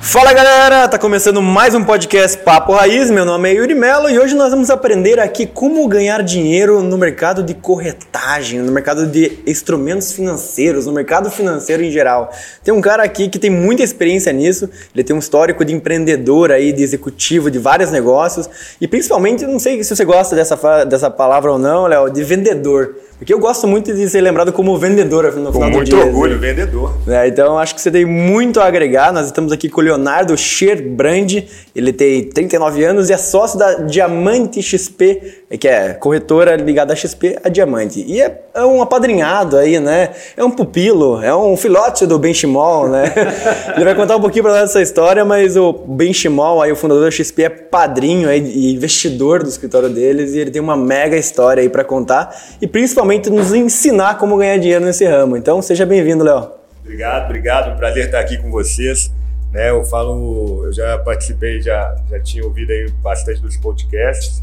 Fala galera, tá começando mais um podcast Papo Raiz. Meu nome é Yuri Mello e hoje nós vamos aprender aqui como ganhar dinheiro no mercado de corretagem, no mercado de instrumentos financeiros, no mercado financeiro em geral. Tem um cara aqui que tem muita experiência nisso, ele tem um histórico de empreendedor aí, de executivo de vários negócios e principalmente, não sei se você gosta dessa, dessa palavra ou não, Léo, de vendedor. Porque eu gosto muito de ser lembrado como vendedor no com final muito do dia. orgulho, assim. vendedor. É, então acho que você tem muito a agregar. Nós estamos aqui com o Leonardo Scherbrand. Ele tem 39 anos e é sócio da Diamante XP, que é corretora ligada a XP a Diamante. E é, é um apadrinhado aí, né? É um pupilo, é um filhote do Benchimol, né? Ele vai contar um pouquinho para nós essa história, mas o Benchimol, aí o fundador da XP é padrinho aí, e investidor do escritório deles e ele tem uma mega história aí para contar e principalmente nos ensinar como ganhar dinheiro nesse ramo. Então seja bem-vindo, Léo. Obrigado, obrigado. Um prazer estar aqui com vocês. Né, eu falo, eu já participei, já, já tinha ouvido aí bastante dos podcasts.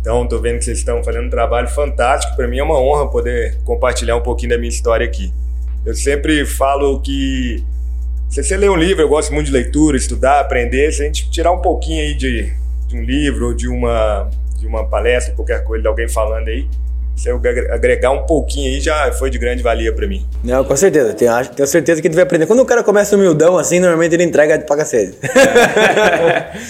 Então, estou vendo que vocês estão fazendo um trabalho fantástico. Para mim é uma honra poder compartilhar um pouquinho da minha história aqui. Eu sempre falo que se você lê um livro, eu gosto muito de leitura, estudar, aprender. Se a gente tirar um pouquinho aí de, de um livro ou de uma, de uma palestra, qualquer coisa, de alguém falando aí, se eu agregar um pouquinho aí, já foi de grande valia para mim. Não, com certeza. Tenho, tenho certeza que ele vai aprender. Quando o cara começa humildão assim, normalmente ele entrega pra cacete.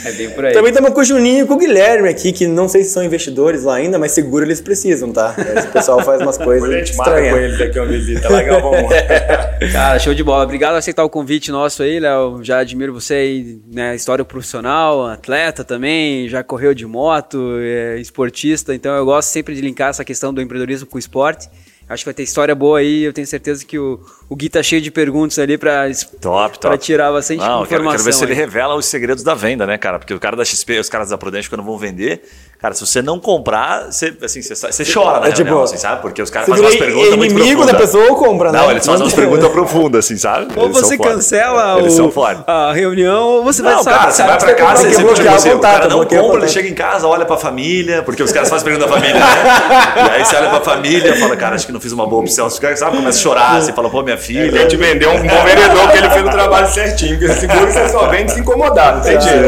É bem por aí. Também estamos com o Juninho e com o Guilherme aqui, que não sei se são investidores lá ainda, mas seguro eles precisam, tá? Esse pessoal faz umas coisas Depois a gente marca com eles aqui uma visita legal, vamos. Cara, show de bola. Obrigado por aceitar o convite nosso aí, Léo. Já admiro você aí, né? História profissional, atleta também, já correu de moto, é, esportista. Então eu gosto sempre de linkar essa questão do empreendedorismo com o esporte. Acho que vai ter história boa aí. Eu tenho certeza que o, o Gui tá cheio de perguntas ali pra, Top, pra top. tirar bastante Não, eu quero, informação. quero ver se ele aí. revela os segredos da venda, né, cara? Porque o cara da XP, os caras da Prudente, quando vão vender, cara, se você não comprar, você, assim, você, você chora, né? É tipo, assim, sabe? Porque os caras Você fazem umas perguntas muito inimigo da profundas. pessoa ou compra, né? Não, eles fazem umas perguntas profundas, assim, sabe? Ou Eles você cancela o- a reunião, ou você vai Não, sabe, cara, você sabe vai que pra vai casa, você tipo bloquear assim, o cara não compra, ele chega em casa, olha pra família, porque os caras fazem pergunta da família, né? E aí você olha pra família e fala, cara, acho que não fiz uma boa opção. Os caras, sabe, começa a chorar, você fala, pô, minha Filha. gente vendeu um bom vendedor que ele fez o trabalho certinho, porque seguro você só vende se incomodar, não tem jeito.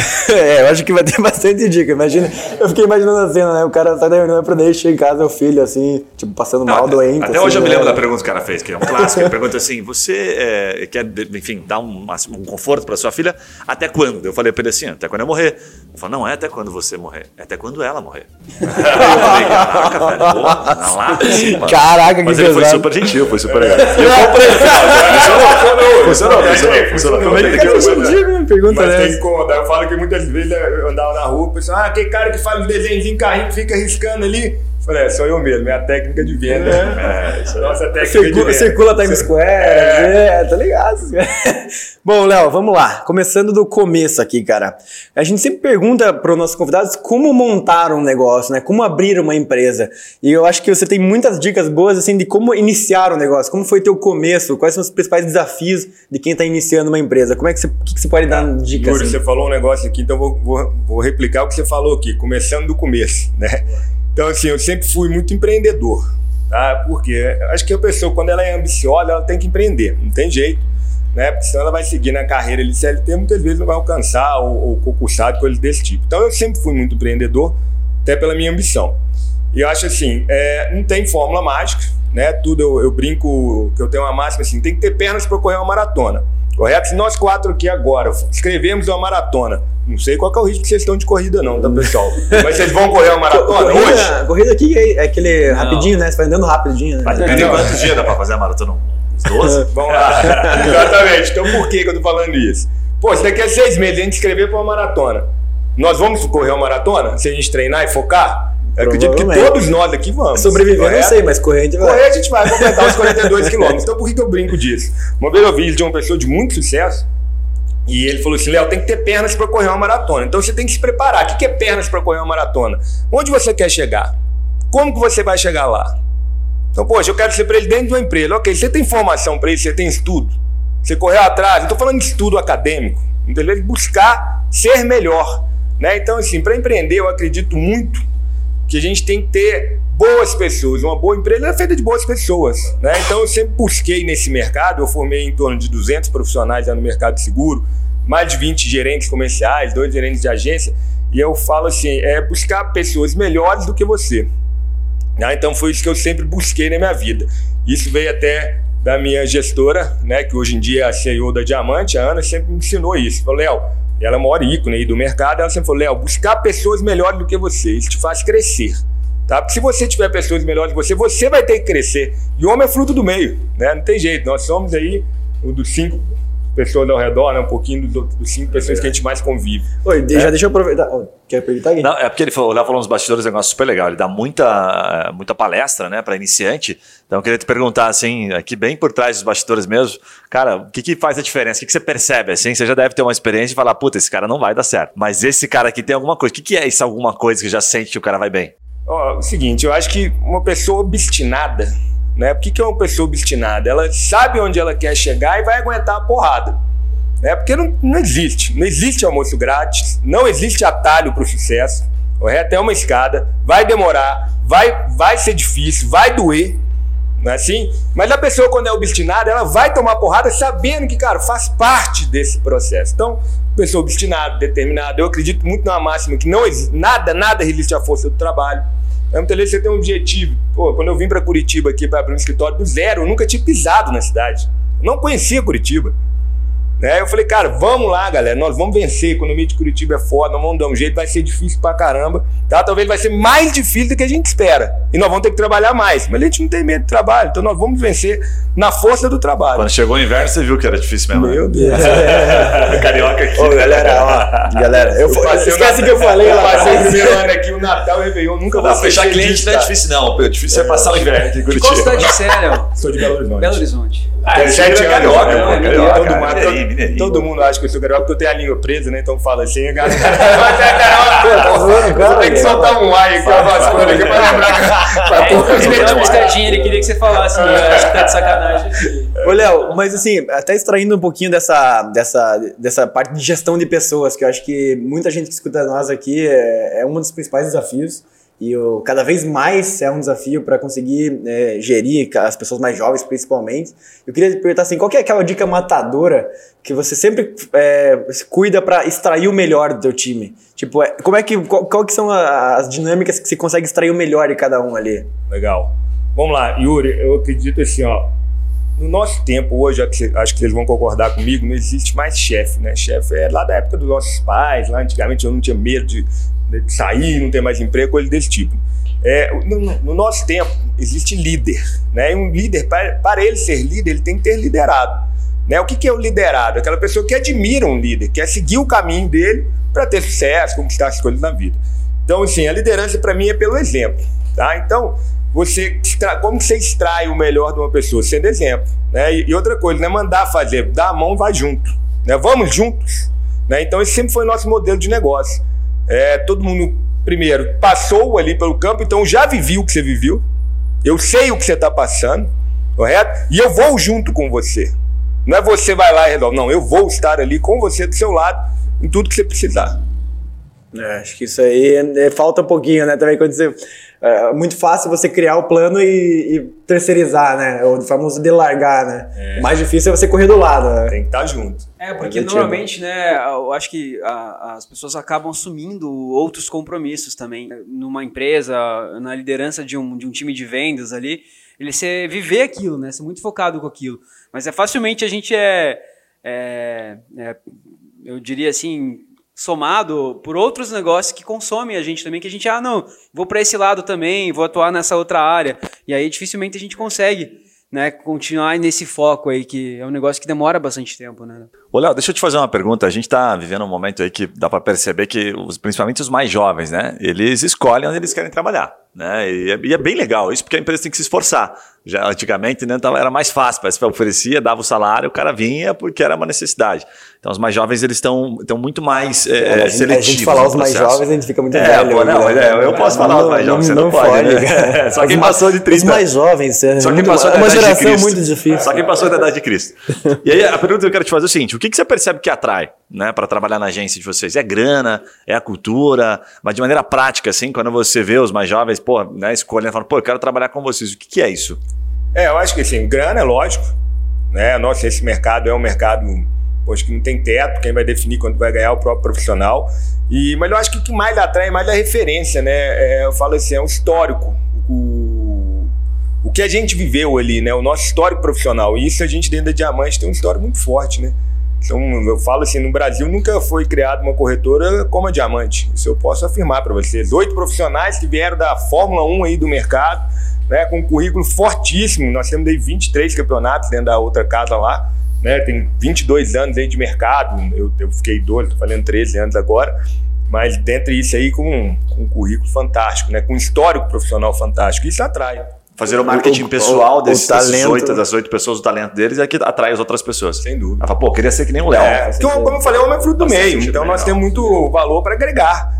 É, eu acho que vai ter bastante dica. Imagina, eu fiquei imaginando a cena, né? O cara sai da reunião pra deixar em casa o filho, assim, tipo, passando mal, até, doente. Até assim, hoje eu me né? lembro da pergunta que o cara fez, que é um clássico. Ele pergunta assim: você é, quer, enfim, dar um, um conforto para sua filha até quando? Eu falei para ele assim: até quando eu morrer. Ele falou: não é até quando você morrer, é até quando ela morrer. eu falei: caraca, velho, pô, na lata, assim. Caraca, que Mas ele foi pesado. super gentil, foi super E eu comprei no final. Funcionou, funcionou, funcionou. Como é que Cara, eu pergunta Mas tem que dessa. incomodar. Eu falo que muitas vezes eu andava na rua, o pessoal, ah, aquele cara que faz um desenhozinho carrinho que fica riscando ali. Falei, é, sou eu mesmo, é a técnica de venda. É, é nossa técnica de Circula, venda. circula Times Square, é, tá ligado? Bom, Léo, vamos lá. Começando do começo aqui, cara. A gente sempre pergunta para os nossos convidados como montar um negócio, né? Como abrir uma empresa. E eu acho que você tem muitas dicas boas, assim, de como iniciar um negócio. Como foi teu começo? Quais são os principais desafios de quem está iniciando uma empresa? Como é que você, que, que você pode dar dicas? Yuri, assim? você falou um negócio aqui, então vou, vou, vou replicar o que você falou aqui, começando do começo, né? Então, assim, eu sempre fui muito empreendedor, tá? Porque acho que a pessoa, quando ela é ambiciosa, ela tem que empreender, não tem jeito, né? Porque senão ela vai seguir na carreira de CLT, muitas vezes não vai alcançar ou, ou concursado, coisas desse tipo. Então, eu sempre fui muito empreendedor, até pela minha ambição. E eu acho assim, é, não tem fórmula mágica, né? Tudo eu, eu brinco que eu tenho uma máxima assim, tem que ter pernas para correr uma maratona. Correto? Se nós quatro aqui agora escrevemos uma maratona, não sei qual é o risco que vocês estão de corrida não, tá pessoal? Mas vocês vão correr uma maratona hoje? Corrida, corrida aqui é, é aquele rapidinho, né? Você vai andando rapidinho, né? Mas depende de quantos dias dá pra fazer a maratona? Uns 12? Vamos lá. Exatamente. Então por que, que eu tô falando isso? Pô, se daqui a seis meses a gente escrever para uma maratona, nós vamos correr uma maratona? Se a gente treinar e focar? Eu acredito que todos nós aqui vamos. Sobreviver, eu não correto? sei, mas correr a gente vai. Correr a gente vai completar os 42 quilômetros. Então por que, que eu brinco disso? Uma vez eu vi de uma pessoa de muito sucesso e ele falou assim: Léo, tem que ter pernas para correr uma maratona. Então você tem que se preparar. O que que é pernas para correr uma maratona? Onde você quer chegar? Como que você vai chegar lá? Então, poxa, eu quero ser presidente de uma empresa. Ok, você tem formação para isso, você tem estudo. Você correu atrás. Não estou falando de estudo acadêmico. Entendeu? De buscar ser melhor. Né? Então, assim, para empreender, eu acredito muito que a gente tem que ter boas pessoas. Uma boa empresa é feita de boas pessoas. Né? Então, eu sempre busquei nesse mercado. Eu formei em torno de 200 profissionais no mercado de seguro, mais de 20 gerentes comerciais, dois gerentes de agência. E eu falo assim: é buscar pessoas melhores do que você. Né? Então, foi isso que eu sempre busquei na minha vida. Isso veio até da minha gestora, né, que hoje em dia é a CEO da Diamante, a Ana, sempre me ensinou isso. Falou, Léo, ela é o maior ícone aí do mercado, ela sempre falou, Léo, buscar pessoas melhores do que você, isso te faz crescer. Tá? Porque se você tiver pessoas melhores que você, você vai ter que crescer. E o homem é fruto do meio, né? Não tem jeito. Nós somos aí um dos cinco pessoas ao redor, né? Um pouquinho dos do cinco pessoas é. que a gente mais convive. Oi, é. já deixa eu aproveitar. Quer aproveitar aqui? Não, é porque ele falou, o Léo falou nos bastidores um negócio super legal. Ele dá muita, muita palestra, né, para iniciante. Então eu queria te perguntar, assim, aqui bem por trás dos bastidores mesmo, cara, o que, que faz a diferença? O que, que você percebe, assim? Você já deve ter uma experiência e falar, puta, esse cara não vai dar certo. Mas esse cara aqui tem alguma coisa. O que, que é isso, alguma coisa que já sente que o cara vai bem? Ó, o seguinte, eu acho que uma pessoa obstinada, né? Por que, que é uma pessoa obstinada? Ela sabe onde ela quer chegar e vai aguentar a porrada. Né? Porque não, não existe. Não existe almoço grátis, não existe atalho para o sucesso. Correto? É uma escada, vai demorar, vai, vai ser difícil, vai doer. Não é assim? Mas a pessoa, quando é obstinada, ela vai tomar porrada sabendo que, cara, faz parte desse processo. Então, pessoa obstinada, determinada, eu acredito muito numa máxima que não nada, nada resiste à força do trabalho. É muitas vezes você tem um objetivo. Pô, quando eu vim para Curitiba aqui para abrir um escritório do zero, eu nunca tinha pisado na cidade. Eu não conhecia Curitiba. Né? Eu falei, cara, vamos lá, galera, nós vamos vencer. A economia de Curitiba é foda, nós vamos dar um jeito, vai ser difícil pra caramba. Tá? Talvez vai ser mais difícil do que a gente espera. E nós vamos ter que trabalhar mais. Mas a gente não tem medo de trabalho, então nós vamos vencer na força do trabalho. Quando chegou o inverno, você viu que era difícil mesmo. Né? Meu Deus. Carioca aqui. Ô, galera, ó, galera, eu, eu passei esquece que eu falei. Eu passei o primeiro ano aqui, o Natal, o Réveillon, nunca vou fechar cliente não é difícil, não. O difícil é, passar o inverno aqui em Curitiba. Qual cidade você é, Léo? Sou de Belo Horizonte. Belo Horizonte. Ah, sete anos, carioca, né? Carioca, todo, mundo, todo mundo acha que eu sou carioca porque eu tenho a língua presa, né? Então fala assim, a galera. Mas é carioca, cara. Tem que soltar um ai aqui, uma coisas aqui pra lembrar. Ele uma escadinha, ele queria que você falasse, né? Acho que tá de sacanagem. Ô, Léo, mas assim, até extraindo um pouquinho dessa, dessa, dessa parte de gestão de pessoas, que eu acho que muita gente que escuta nós aqui é, é um dos principais desafios. E o, cada vez mais é um desafio para conseguir é, gerir as pessoas mais jovens, principalmente. Eu queria perguntar assim, qual é aquela dica matadora que você sempre é, cuida para extrair o melhor do teu time? Tipo, é, como é que, qual, qual, que são as dinâmicas que você consegue extrair o melhor de cada um ali? Legal. Vamos lá, Yuri, eu acredito assim, ó, no nosso tempo hoje, acho que vocês vão concordar comigo, não existe mais chefe, né? Chefe é lá da época dos nossos pais, lá antigamente eu não tinha medo de de sair, não ter mais emprego, coisa desse tipo. É, no, no, nosso tempo, existe líder. Né? E um líder, para, para ele ser líder, ele tem que ter liderado. Né? O que, que é o liderado? Aquela pessoa que admira um líder, quer seguir o caminho dele para ter sucesso, conquistar as coisas na vida. Então, assim, a liderança para mim é pelo exemplo. Tá? Então, você como você extrai o melhor de uma pessoa? Sendo exemplo. Né? E, e outra coisa, não é mandar fazer, dá a mão, vai junto. Né? Vamos juntos. Né? Então, esse sempre foi o nosso modelo de negócio. É, todo mundo, primeiro, passou ali pelo campo, então já vivi o que você viveu. Eu sei o que você está passando, correto? E eu vou junto com você. Não é você vai lá e resolve, não. Eu vou estar ali com você do seu lado em tudo que você precisar. É, acho que isso aí é, falta um pouquinho, né? Também quando você é muito fácil você criar o plano e, e terceirizar, né? O famoso delargar, né? É. O mais difícil é você correr do lado. Né? Tem que estar junto. É, porque normalmente, né, eu acho que a, as pessoas acabam assumindo outros compromissos também. Numa empresa, na liderança de um, de um time de vendas ali, ele ser viver aquilo, né? Ser muito focado com aquilo. Mas é facilmente a gente é, é, é eu diria assim, somado por outros negócios que consomem a gente também, que a gente, ah, não, vou para esse lado também, vou atuar nessa outra área. E aí dificilmente a gente consegue né, continuar nesse foco aí, que é um negócio que demora bastante tempo, né? Ô, Léo, deixa eu te fazer uma pergunta. A gente está vivendo um momento aí que dá para perceber que, os, principalmente os mais jovens, né, eles escolhem onde eles querem trabalhar, né? E é, e é bem legal isso, porque a empresa tem que se esforçar. Já antigamente, né, era mais fácil, você oferecia, dava o salário, o cara vinha porque era uma necessidade. Então, os mais jovens, eles estão muito mais é, é, seletivos. A gente falar os mais jovens, a gente fica muito é, velho. Pô, não, né? eu posso falar não, os mais jovens, você não, não pode, pode né? Só quem passou de 30. Os mais jovens, é só quem muito, passou da uma idade geração muito difícil. Só quem passou da idade de Cristo. E aí, a pergunta que eu quero te fazer é o seguinte, que, que você percebe que atrai, né, para trabalhar na agência de vocês? É grana, é a cultura, mas de maneira prática, assim, quando você vê os mais jovens, pô, né, escolhendo, falando, pô, eu quero trabalhar com vocês, o que, que é isso? É, eu acho que assim, grana é lógico, né? Nossa, esse mercado é um mercado, poxa, que não tem teto, quem vai definir quando vai ganhar é o próprio profissional. E, mas eu acho que o que mais atrai é mais a referência, né? É, eu falo assim, é um histórico. O, o que a gente viveu ali, né? O nosso histórico profissional. E isso a gente dentro da Diamante tem um histórico muito forte, né? Então, eu falo assim, no Brasil nunca foi criada uma corretora como a Diamante. Isso eu posso afirmar para vocês. Oito profissionais que vieram da Fórmula 1 aí do mercado, né, com um currículo fortíssimo. Nós temos aí 23 campeonatos dentro da outra casa lá. Né, tem 22 anos aí de mercado. Eu, eu fiquei 12, tô falando 13 anos agora. Mas dentro disso aí com, com um currículo fantástico, né, com um histórico profissional fantástico. Isso atrai fazer o marketing o, pessoal o, desses, o desses oito, das oito pessoas, o talento deles é que atrai as outras pessoas. Sem dúvida. Ela fala, pô, queria ser que nem o Léo. É, porque, como eu falei, o homem é fruto do meio. Então nós temos muito valor para agregar.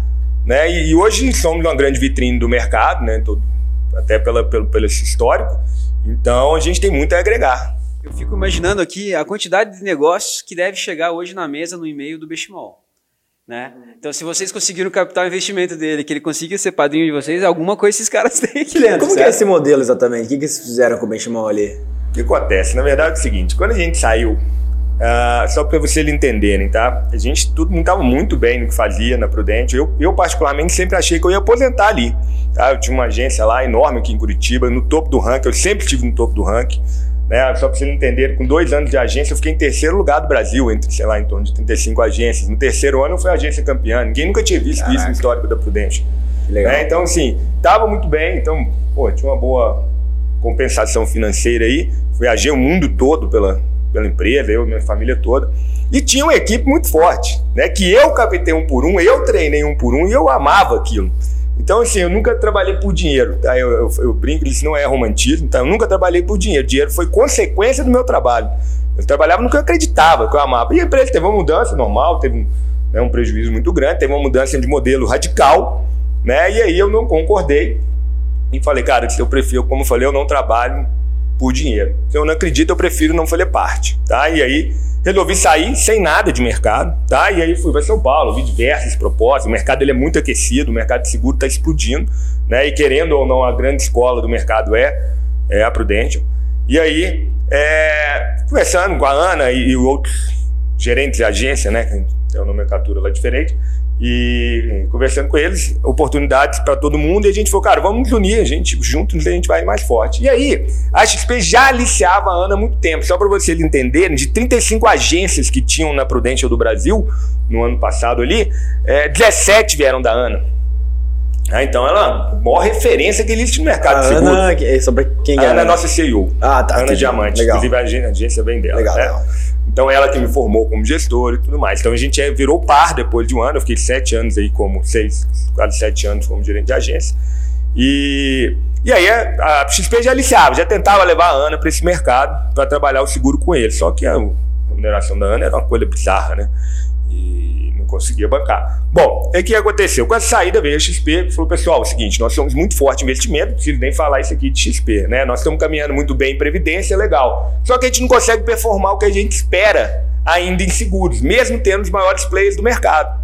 Né? E, e, hoje somos uma grande vitrine do mercado, né? Todo, até pela, pelo, pelo histórico. Então a gente tem muito a agregar. Eu fico imaginando aqui a quantidade de negócios que deve chegar hoje na mesa no e-mail do Bechimol. Né? Então, se vocês conseguiram captar o investimento dele, que ele consiga ser padrinho de vocês, alguma coisa esses caras têm aqui dentro. Como que é esse modelo exatamente? O que, que eles fizeram com o Benchimol ali? O que acontece? Na verdade é o seguinte, quando a gente saiu, uh, só para vocês entenderem, tá? A gente, tudo mundo estava muito bem no que fazia na Prudente. Eu, eu, particularmente, sempre achei que eu ia aposentar ali. Tá? Eu tinha uma agência lá enorme aqui em Curitiba, no topo do ranking, eu sempre estive no topo do ranking. Né? Só para vocês entenderem, com dois anos de agência, eu fiquei em terceiro lugar do Brasil, entre, sei lá, em torno de 35 agências. No terceiro ano, eu fui agência campeã. Ninguém nunca tinha visto Caraca. isso no histórico da Prudente. Legal. Né? Então, assim, tava muito bem. Então, pô, tinha uma boa compensação financeira aí. Viajei o mundo todo pela, pela empresa, eu e minha família toda. E tinha uma equipe muito forte, né? Que eu captei um por um, eu treinei um por um e eu amava aquilo. Então, assim, eu nunca trabalhei por dinheiro, tá? Eu, eu, eu brinco, isso não é romantismo, tá? Eu nunca trabalhei por dinheiro. Dinheiro foi consequência do meu trabalho. Eu trabalhava no que eu acreditava, que eu amava. E a empresa teve uma mudança normal, teve um, né, um prejuízo muito grande, teve uma mudança de modelo radical, né? E aí eu não concordei e falei, cara, eu prefiro, como eu falei, eu não trabalho por dinheiro. Se eu não acredito, eu prefiro não fazer parte, tá? E aí resolvi sair sem nada de mercado, tá? E aí fui para São Paulo, vi diversas propostas, o mercado ele é muito aquecido, o mercado de seguro está explodindo, né? E querendo ou não, a grande escola do mercado é, é a Prudential. E aí, é, conversando com a Ana e, e outros gerentes de agência, né? Tem uma nomenclatura lá diferente, e conversando com eles, oportunidades para todo mundo, e a gente falou, cara, vamos nos unir, a gente juntos a gente vai mais forte. E aí, a XP já aliciava a Ana há muito tempo, só para vocês entenderem, de 35 agências que tinham na Prudential do Brasil, no ano passado ali, é, 17 vieram da Ana. Ah, então ela é maior referência que existe no mercado a de seguro. Ana, é sobre quem a é? Ana é nossa CEO. Ah, tá. Ana Diamante. Legal. Inclusive a agência vem dela. Legal, né? legal. Então ela que me formou como gestor e tudo mais. Então a gente é, virou par depois de um ano. Eu fiquei sete anos aí como seis, quase sete anos como gerente de agência. E, e aí a, XP já aliciava, já tentava levar a Ana para esse mercado para trabalhar o seguro com ele. Só que a remuneração da Ana era uma coisa bizarra, né? E conseguia bancar. Bom, o que aconteceu? Com a saída veio a XP e falou, pessoal, é o seguinte, nós somos muito forte em investimento, não preciso nem falar isso aqui de XP, né? Nós estamos caminhando muito bem em previdência, legal. Só que a gente não consegue performar o que a gente espera ainda em seguros, mesmo tendo os maiores players do mercado.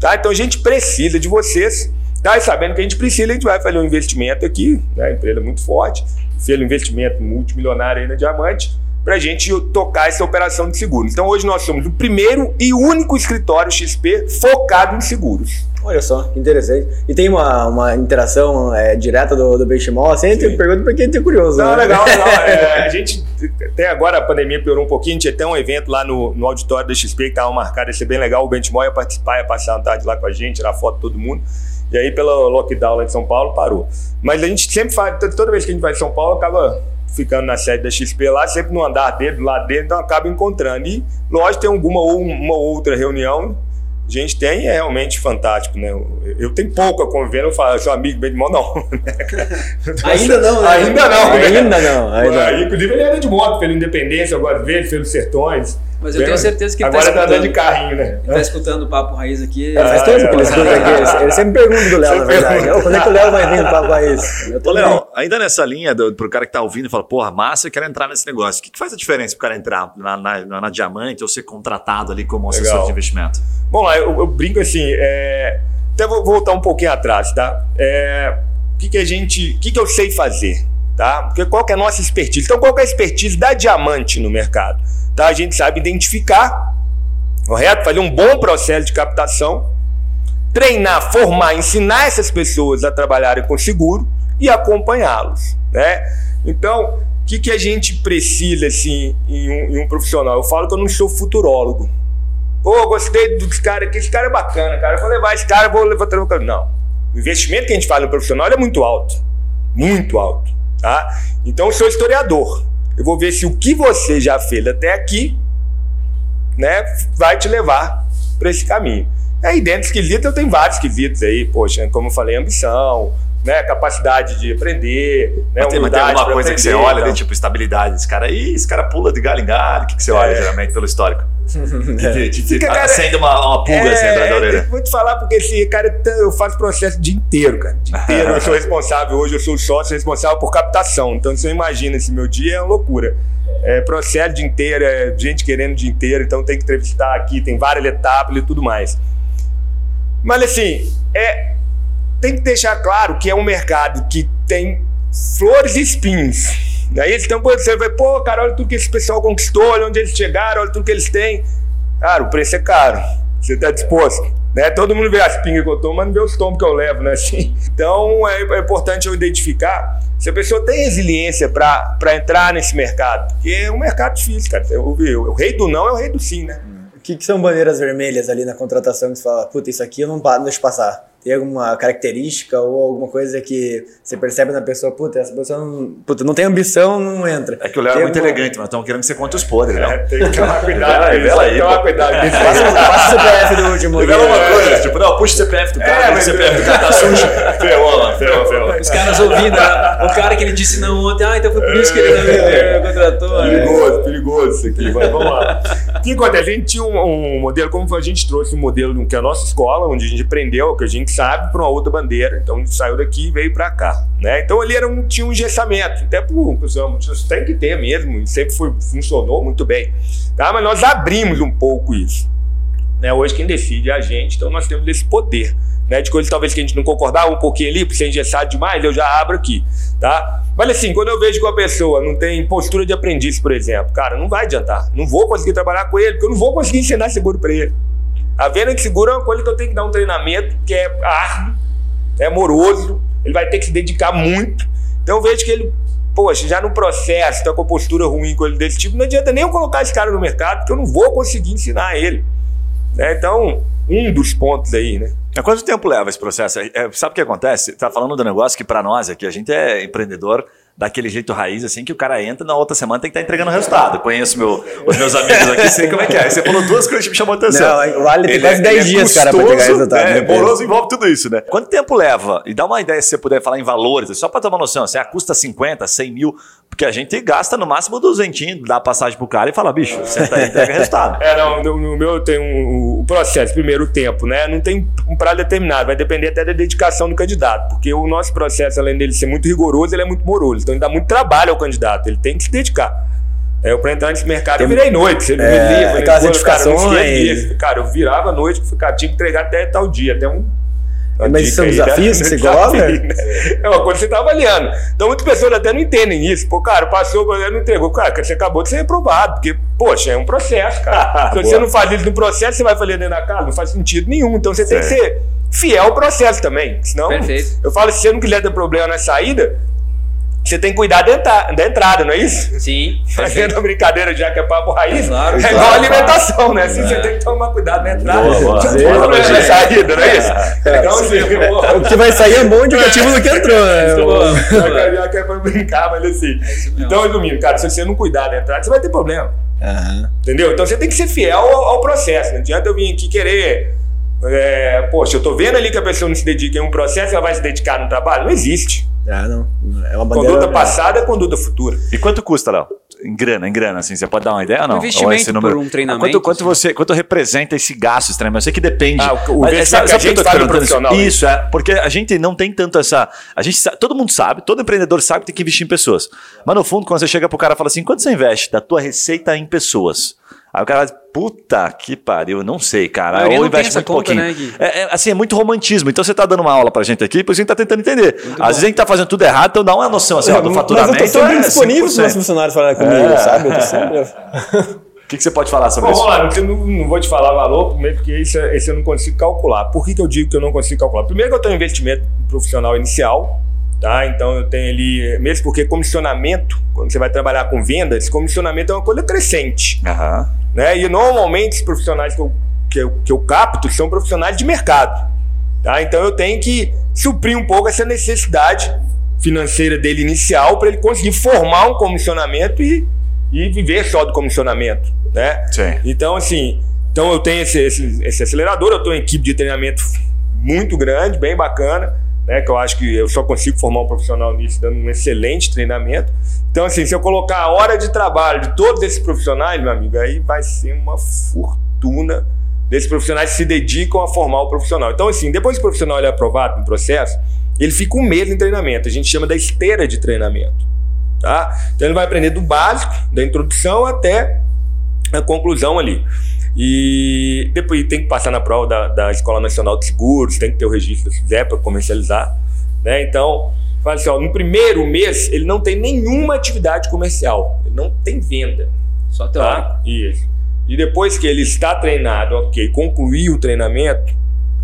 Tá? Então a gente precisa de vocês, tá? E sabendo que a gente precisa, a gente vai fazer um investimento aqui, né? A empresa é muito forte, fez um investimento multimilionário aí na Diamante, para a gente tocar essa operação de seguros. Então hoje nós somos o primeiro e único escritório XP focado em seguros. Olha só, que interessante. E tem uma, uma interação é, direta do, do Benchimol, assim, eu pergunto porque a gente é curioso. Não, né? legal, legal. É, a gente, até agora a pandemia piorou um pouquinho, a gente ter um evento lá no, no auditório da XP que estava marcado, ia ser bem legal, o Benchimol ia participar, ia passar uma tarde lá com a gente, tirar foto de todo mundo. E aí, pelo lockdown lá de São Paulo, parou. Mas a gente sempre faz, toda vez que a gente vai em São Paulo, acaba ficando na sede da XP lá, sempre no andar dele, do lado dele, então acaba encontrando. E, lógico, tem alguma ou uma outra reunião a gente tem é realmente fantástico, né? Eu, eu tenho pouco a conviver, eu falo, sou amigo bem de mão, não. Né? Ainda não, né? Ainda não, né? Ainda não. Ainda Aí, inclusive, ele anda de moto pela Independência, eu gosto de ver ele pelos sertões. Mas eu tenho certeza que ele Agora tá tá andando de escutando. carrinho, né? Ele tá escutando o Papo Raiz aqui. É, faz Ah, tempo é, que ele é. escuta aqui. Ele, ele sempre pergunta do Léo, na verdade. Quando é que o Léo vai vir no Papo Raiz? Eu Ô, tô Léo, ainda nessa linha, do, pro cara que tá ouvindo e fala, porra, massa, eu quero entrar nesse negócio. O que, que faz a diferença pro cara entrar na, na, na- na Diamante ou ser contratado ali como assessor Legal. de investimento? Vamos lá, eu, eu brinco assim, é, até vou voltar um pouquinho atrás, tá? É, o que, que a gente, o que, que eu sei fazer, tá? Porque qual que é a nossa expertise? Então, qual que é a expertise da diamante no mercado? Tá? A gente sabe identificar, correto? Fazer um bom processo de captação, treinar, formar, ensinar essas pessoas a trabalharem com seguro e acompanhá-los, né? Então, o que, que a gente precisa, assim, em um, em um profissional? Eu falo que eu não sou futurólogo, Pô, gostei dos caras aqui, esse cara é bacana, cara. Eu vou levar esse cara, vou levantar o cara. Não. O investimento que a gente faz no profissional é muito alto. Muito alto. Tá? Então eu sou historiador. Eu vou ver se o que você já fez até aqui né, vai te levar para esse caminho. Aí dentro dos quesitos eu tenho vários quesitos aí, poxa, como eu falei, ambição, né, capacidade de aprender, né, Mas tem, mas tem alguma coisa que você aprender, olha, então. ali, tipo, estabilidade. Esse cara aí, esse cara pula de galho em galho. O que, que você olha, É. geralmente, pelo histórico? Fica, cara, acende uma, uma pulga assim atrás da É, orelha. vou te falar porque esse cara eu faço processo o dia inteiro, cara. Dia inteiro eu sou responsável hoje, eu sou sócio responsável por captação. Então você imagina, esse meu dia é uma loucura. É processo o dia inteiro, é gente querendo o dia inteiro, então tem que entrevistar aqui, tem várias etapas e tudo mais. Mas assim, é, tem que deixar claro que é um mercado que tem flores e espinhos. Aí então você vai, pô, cara, olha tudo que esse pessoal conquistou, olha onde eles chegaram, olha tudo que eles têm. Cara, o preço é caro. Você está disposto? Né? Todo mundo vê as pingas que eu tomo, mas não vê os tomos que eu levo, né? Assim, então é, é importante eu identificar se a pessoa tem resiliência para entrar nesse mercado. Porque é um mercado difícil, cara. O rei do não é o rei do sim, né? O que, que são bandeiras vermelhas ali na contratação que você fala, puta, isso aqui eu não deixo passar? Tem alguma característica ou alguma coisa que você percebe na pessoa, puta, essa pessoa não, puta, não tem ambição, não entra. É que o Léo é muito alguma- elegante, mas estão querendo que você conte os podres, É, Léo. tem que tomar cuidado. Revela, tem aí, que tomar cuidado. aí. Passa, passa o CPF do último Revela uma coisa, tipo, não, puxa o CPF do cara, É, é, o CPF do cara tá sujo. Ferrou, mano, ferrou, ferrou. Os caras ouvindo, né? o cara que ele disse não ontem, ah, então foi por isso que ele não É. me contratou. né? Perigoso, perigoso isso aqui, mas vamos lá. O que acontece? A gente tinha um, um modelo, como a gente trouxe um modelo que é a nossa escola, onde a gente aprendeu o que a gente sabe para uma outra bandeira. Então gente saiu daqui e veio para cá. Né? Então ali era um, tinha um engessamento, até por isso tem que ter mesmo, e sempre foi, funcionou muito bem. Tá? Mas nós abrimos um pouco isso. Né? Hoje quem decide é a gente, então nós temos esse poder. Né, de coisas talvez que a gente não concordava um pouquinho ali, por ser engessado demais, eu já abro aqui, tá? Mas assim, quando eu vejo que uma pessoa não tem postura de aprendiz, por exemplo, cara, não vai adiantar. Não vou conseguir trabalhar com ele, porque eu não vou conseguir ensinar seguro para ele. A venda de seguro é uma coisa que eu tenho que dar um treinamento que é árduo, é moroso, ele vai ter que se dedicar muito. Então eu vejo que ele, poxa, já no processo, tá com a postura ruim com ele desse tipo, não adianta nem eu colocar esse cara no mercado, porque eu não vou conseguir ensinar ele. Né? Então, um dos pontos aí, né? Mas quanto tempo leva esse processo? É, sabe o que acontece? Tá falando do negócio que para nós aqui, a gente é empreendedor daquele jeito raiz, assim, que o cara entra na outra semana tem que estar entregando resultado. Conheço meu, os meus amigos aqui, sei como é que é. Você falou duas coisas que me chamou a atenção. Não, o Ali tem Ele quase é- 10 ele é dias, cara, pra pegar custoso, resultado. É, né, moroso envolve tudo isso, né? Quanto tempo leva? E dá uma ideia, se você puder falar em valores, só para uma noção, se a custa 50, 100 mil, porque a gente gasta no máximo 200, dá passagem pro cara e fala, bicho, senta aí, entrega resultado. É, não, no, no meu tem um, o processo, primeiro o tempo, né? Não tem um prazo determinado, vai depender até da dedicação do candidato, porque o nosso processo, além dele ser muito rigoroso, ele é muito moroso, então ele dá muito trabalho ao candidato, ele tem que se dedicar. É, eu para entrar nesse mercado, eu virei noite, você me É, liga, aquelas pô, cara, eu. Cara, eu virava a noite, cara, tinha que entregar até tal dia, até um. uma Mas isso é um dica aí, né? desafio que você coloca? né? É uma coisa que você tá avaliando. Então muitas pessoas até não entendem isso. Pô, cara, passou, mas não entregou. Cara, você acabou de ser reprovado, porque, poxa, é um processo, cara. Se você não faz isso no processo, você vai fazer dentro da casa, não faz sentido nenhum. Então você tem que ser fiel ao processo também. Senão, Perfeito. eu falo, se você não quiser ter problema na saída, você tem que cuidar da entra- da entrada, não é isso? Sim, Fazendo a brincadeira já que é papo raiz, Claro, é claro, igual a claro. alimentação, né? Assim você tem que tomar cuidado na entrada. Boa, boa. Você não tem problema na saída, não é isso? É. Então, assim, O que vai sair é bom indicativo do que entrou, né? Boa. já, já que é pra brincar, mas assim. Então, resumindo, cara, se você não cuidar da entrada, você vai ter problema. Aham. Entendeu? Então você tem que ser fiel ao, ao processo. Não adianta eu vir aqui querer é, poxa, eu tô vendo ali que a pessoa não se dedica em um processo, ela vai se dedicar no trabalho? Não existe. Ah, não. É uma bandeira. Conduta passada é conduta futura. E quanto custa, Léo? Em grana, em grana, assim, você pode dar uma ideia ou não? Um investimento Ou esse número- por um treinamento, Quanto, quanto assim. você, quanto representa esse gasto esse treinamento? Eu sei que depende. Ah, o- o Mas, investimento sabe- que a sabe gente faz no isso? profissional, né? Isso, é. Porque a gente não tem tanto essa... A gente sa- todo mundo sabe, todo empreendedor sabe que tem que investir em pessoas. Mas no fundo, quando você chega pro cara e fala assim, quanto você investe da tua receita em pessoas? Aí o cara vai, puta que pariu, eu não sei, cara. Ou investe muito conta, pouquinho. né? É, é, assim, é muito romantismo. Então você tá dando uma aula pra gente aqui, pois a gente tá tentando entender. Às vezes a gente tá fazendo tudo errado, então dá uma noção assim, ó, do Mas faturamento. eu tô sempre é disponível para os 5%. meus funcionários falarem comigo, É. sabe? Eu tô sempre... O que, que você pode falar sobre Bom, isso? vamos lá, não, não- não vou te falar valor, primeiro porque isso, é- esse eu não consigo calcular. Por que, que eu digo que eu não consigo calcular? Primeiro que eu tenho um investimento profissional inicial, tá? Então eu tenho ali, mesmo porque comissionamento, quando você vai trabalhar com vendas, comissionamento é uma coisa crescente, Aham. né? E normalmente os profissionais que eu, que eu, que eu capto são profissionais de mercado, tá? Então eu tenho que suprir um pouco essa necessidade financeira dele inicial para ele conseguir formar um comissionamento e, e viver só do comissionamento, né? Sim. Então, assim, então eu tenho esse, esse, esse acelerador, eu estou em equipe de treinamento muito grande, bem bacana, né? Que eu acho que eu só consigo formar um profissional nisso dando um excelente treinamento. Então, assim, se eu colocar a hora de trabalho de todos esses profissionais, meu amigo, aí vai ser uma fortuna desses profissionais que se dedicam a formar o profissional. Então, assim, depois que o profissional é aprovado no processo, ele fica um mês em treinamento. A gente chama da esteira de treinamento. Tá? Então ele vai aprender do básico, da introdução até a conclusão ali. E depois tem que passar na prova da, da Escola Nacional de Seguros, tem que ter o registro da SUSEP para comercializar. Né? Então, fala assim, ó, no primeiro mês ele não tem nenhuma atividade comercial, ele não tem venda. Só teórico. Tá? Isso. E depois que ele está treinado, ok, concluiu o treinamento,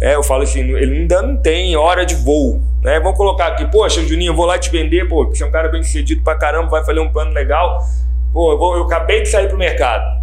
é, eu falo assim, ele ainda não tem hora de voo. Né? Vamos colocar aqui, poxa, Juninho, eu vou lá te vender, pô, você é um cara bem sucedido pra caramba, vai fazer um plano legal. Pô, eu, vou- eu acabei de sair pro mercado.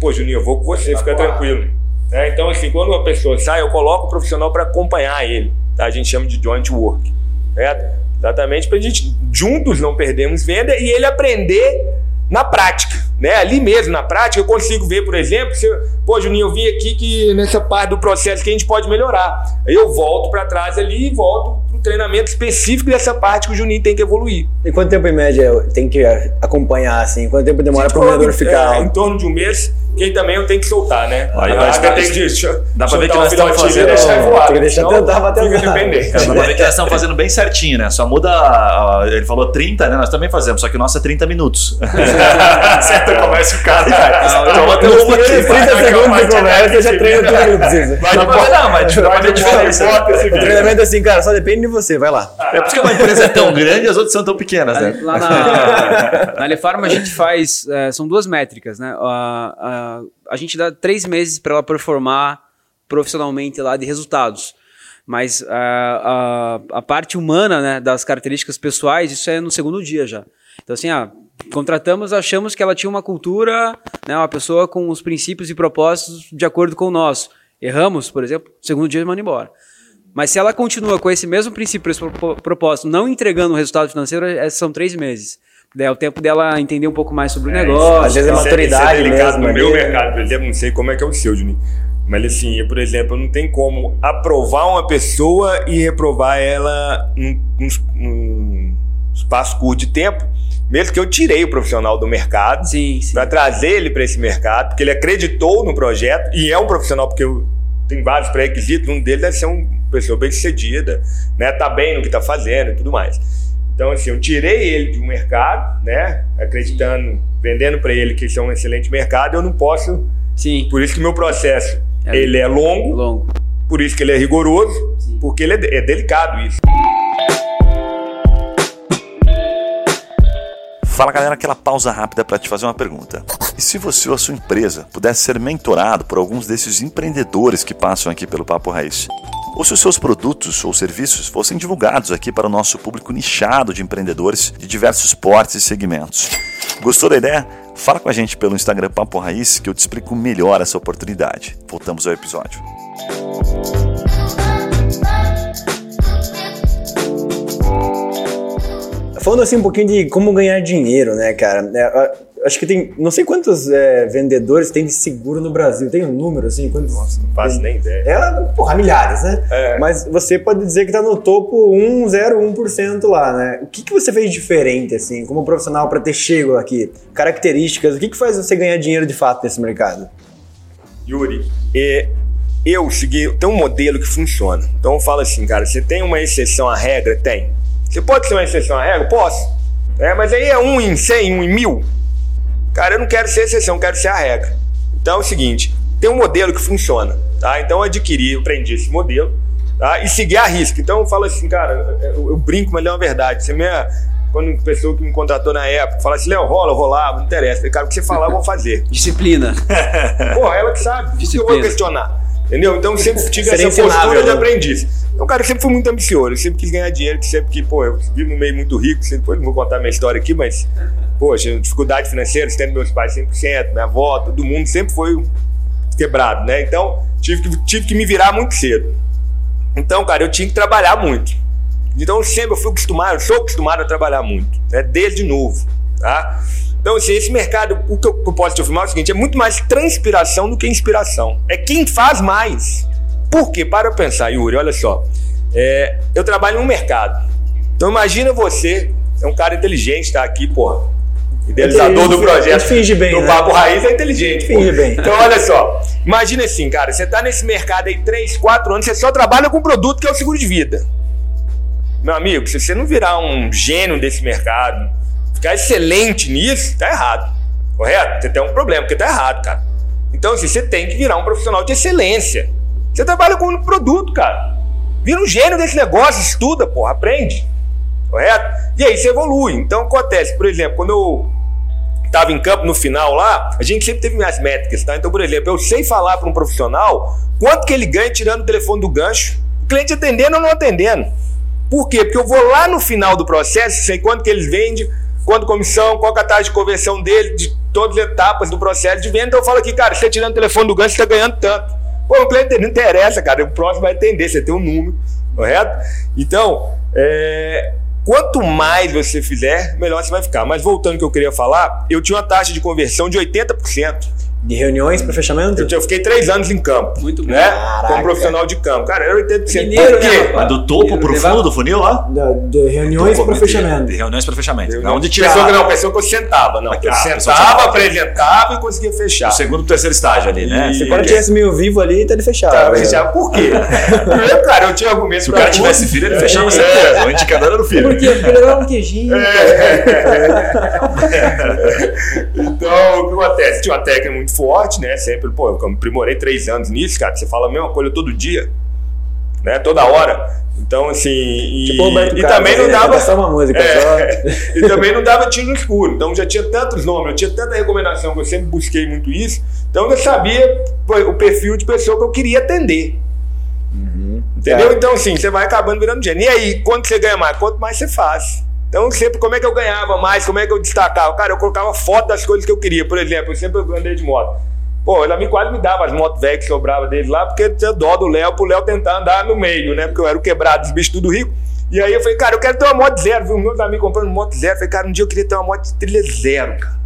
Pô, Juninho, eu vou com você, fica tranquilo. É, então, assim, quando uma pessoa sai, eu coloco o profissional para acompanhar ele. Tá? A gente chama de joint work. Certo? Exatamente para a gente juntos não perdermos venda e ele aprender na prática. Né? Ali mesmo, na prática, eu consigo ver, por exemplo, se pô, Juninho, eu vi aqui que nessa parte do processo que a gente pode melhorar. Aí eu volto para trás ali e volto para o treinamento específico dessa parte que o Juninho tem que evoluir. E quanto tempo em média tem que acompanhar, assim? Quanto tempo demora para o vendedor ficar... É, em torno de um mês, que aí também eu tenho que soltar, né? Aí a vaca tem que dá pra ver que nós estamos fazendo- deixar voar. Tem que deixar tentar bater fica dependente. Cara, mas ver que nós estamos fazendo bem certinho, né? Só muda. Ele falou 30, né? Nós também fazemos, só que o nosso é 30 minutos. Certo, começa o cara e. Toma até Nos uma aqui, primeiros vai. 30 segundos de conversa, eu já treino tudo que eu preciso. Não, mas não, mas dá pra ver a diferença. O treinamento é assim, cara, só depende de você, vai lá. É por isso que uma empresa é tão grande e as outras são tão pequenas, né? Lá na, na Lefarma a gente faz. é, são duas métricas, né? A, a, gente dá três meses para ela performar profissionalmente lá de resultados. Mas a, a, a parte humana, né, das características pessoais, isso é no segundo dia já. Então, assim, ah, contratamos, achamos que ela tinha uma cultura, né, uma pessoa com os princípios e propósitos de acordo com o nosso. Erramos, por exemplo, segundo dia manda embora. Mas se ela continua com esse mesmo princípio, esse pro- propósito, não entregando o resultado financeiro, é- são três meses. Daí é o tempo dela entender um pouco mais sobre o negócio. às vezes é maturidade isso é delicado mesmo no meu mercado, por exemplo, não sei como é que é o seu, Juninho. Mas assim, eu, por exemplo, não tem como aprovar uma pessoa e reprovar ela num, espaço curto de tempo, mesmo que eu tirei o profissional do mercado para trazer ele para esse mercado, porque ele acreditou no projeto e é um profissional, porque eu, tem vários pré-requisitos, um deles é ser uma pessoa bem sucedida, né? Tá bem no que tá fazendo e tudo mais. Então, assim, eu tirei ele de um mercado, né? Acreditando, vendendo para ele que isso é um excelente mercado, eu não posso. Sim, Por isso que meu processo É. ele é longo, longo. por isso que ele é rigoroso, Sim. porque ele é, é delicado isso. Fala galera, aquela pausa rápida para te fazer uma pergunta. E se você ou a sua empresa pudesse ser mentorado por alguns desses empreendedores que passam aqui pelo Papo Raiz? Ou se os seus produtos ou serviços fossem divulgados aqui para o nosso público nichado de empreendedores de diversos portes e segmentos? Gostou da ideia? Fala com a gente pelo Instagram Papo Raiz que eu te explico melhor essa oportunidade. Voltamos ao episódio. Falando assim um pouquinho de como ganhar dinheiro, né, cara? Acho que tem, não sei quantos é, vendedores tem de seguro no Brasil. Tem um número assim? Quantos, Nossa, não faço nem ideia. É, porra, milhares, né? É. Mas você pode dizer que tá no topo 1,01% lá, né? O que, que você fez diferente, assim, como profissional para ter chego aqui? Características, o que, que faz você ganhar dinheiro de fato nesse mercado? Yuri, é, eu segui. Tem um modelo que funciona. Então eu falo assim, cara, você tem uma exceção à regra? Tem. Você pode ser uma exceção à regra? Posso. É, mas aí é um em cem, um em mil. Cara, eu não quero ser exceção, eu quero ser a regra. Então é o seguinte: tem um modelo que funciona, tá? Então eu adquiri, eu aprendi esse modelo, tá? E segui a risca. Então eu falo assim, cara, eu, eu brinco, mas é uma verdade. Você me, quando a pessoa que me contratou na época fala assim, Léo, rola, rolar, não interessa. Eu falei, cara, o que você falar, eu vou fazer. Disciplina. Pô, ela que sabe, que eu vou Disciplina. questionar. Entendeu? Então eu sempre tive Seria essa postura ensinável, de né? aprendiz. Então, cara, eu sempre fui muito ambicioso, eu sempre quis ganhar dinheiro, sempre que, pô, eu vivo no meio muito rico, sempre, pô, não vou contar minha história aqui, mas, poxa, dificuldade financeira, tendo meus pais 100%, minha avó, todo mundo sempre foi quebrado, né? Então, tive que, tive que me virar muito cedo. Então, cara, eu tinha que trabalhar muito. Então, sempre eu fui acostumado, sou acostumado a trabalhar muito, né? Desde novo, tá? Então, assim, esse mercado, o que eu, posso te afirmar é o seguinte: é muito mais transpiração do que inspiração. É quem faz mais. Por quê? Para eu pensar, Yuri, olha só. É, eu trabalho em um mercado. Então, imagina você, é um cara inteligente, tá aqui, porra. Idealizador Ele- do projeto. finge bem, do né? Papo Raiz é inteligente. pô. Finge bem. Então, olha só. Imagina assim, cara, você tá nesse mercado aí 3, 4 anos, você só trabalha com um produto que é o seguro de vida. Meu amigo, se você não virar um gênio desse mercado, ficar excelente nisso, tá errado. Correto? Você tem um problema, porque tá errado, cara. Então, assim, você tem que virar um profissional de excelência. Você trabalha com um produto, cara. Vira um gênio desse negócio, estuda, porra, aprende. Correto? E aí você evolui. Então, acontece, por exemplo, quando eu estava em campo no final lá, a gente sempre teve minhas métricas, tá? Então, por exemplo, eu sei falar para um profissional quanto que ele ganha tirando o telefone do gancho, o cliente atendendo ou não atendendo. Por quê? Porque eu vou lá no final do processo, sei quanto que ele vende, quanto comissão, qual é a taxa de conversão dele, de todas as etapas do processo de venda. Então eu falo aqui, cara, você tirando o telefone do gancho, você está ganhando tanto. Pô, o cliente não interessa, cara, o próximo vai atender, você tem um número, correto? Então, é, quanto mais você fizer, melhor você vai ficar. Mas voltando ao que eu queria falar, eu tinha uma taxa de conversão de 80%. De reuniões para fechamento? Eu, eu fiquei três anos em campo. Muito bom. né? Caraca. Como profissional de campo. Cara, era 80%. Mineiro, Por quê? né? Mas do topo pro Levar- fundo do funil lá? Da- de reuniões para de- fechamento. De reuniões para fechamento. Eu É não, onde pessoa tiver que não, pessoa que eu sentava, não. Eu pessoa sentava, sentava. apresentava e conseguia fechar. o segundo e terceiro estágio ali, né? E- Você Quando pode- tivesse meio vivo ali, tá ele fechado. Tá, né? fechava. Por quê? Primeiro, cara, eu tinha argumentos Se o cara tivesse filho, ele fechava É. certeza. O indicador era o filho. Porque ele levava um queijinho. Então, o que acontece? Tinha uma técnica muito forte, né? Sempre, pô, eu aprimorei três anos nisso, cara. Você fala a mesma coisa todo dia, né? Toda hora. Então, assim. E, Tipo Roberto e Carlos, também não né? dava. Só uma música, É, e também não dava tiro no escuro. Então já tinha tantos nomes, eu tinha tanta recomendação que eu sempre busquei muito isso. Então eu sabia o perfil de pessoa que eu queria atender. Entendeu? Tá. Então, assim, você vai acabando virando gênio. E aí, quanto você ganha mais? Quanto mais você faz. Então, sempre, como é que eu ganhava mais? Como é que eu destacava? Cara, eu colocava foto das coisas que eu queria. Por exemplo, eu sempre andei de moto. Pô, ele me quase me dava as motos velhas que sobrava dele lá, porque tinha dó do Léo, pro Léo tentar andar no meio, né? Porque eu era o quebrado dos bichos tudo rico. E aí eu falei, cara, eu quero ter uma moto zero. Viu meus amigos comprando moto zero. Falei, cara, um dia eu queria ter uma moto de trilha zero, cara.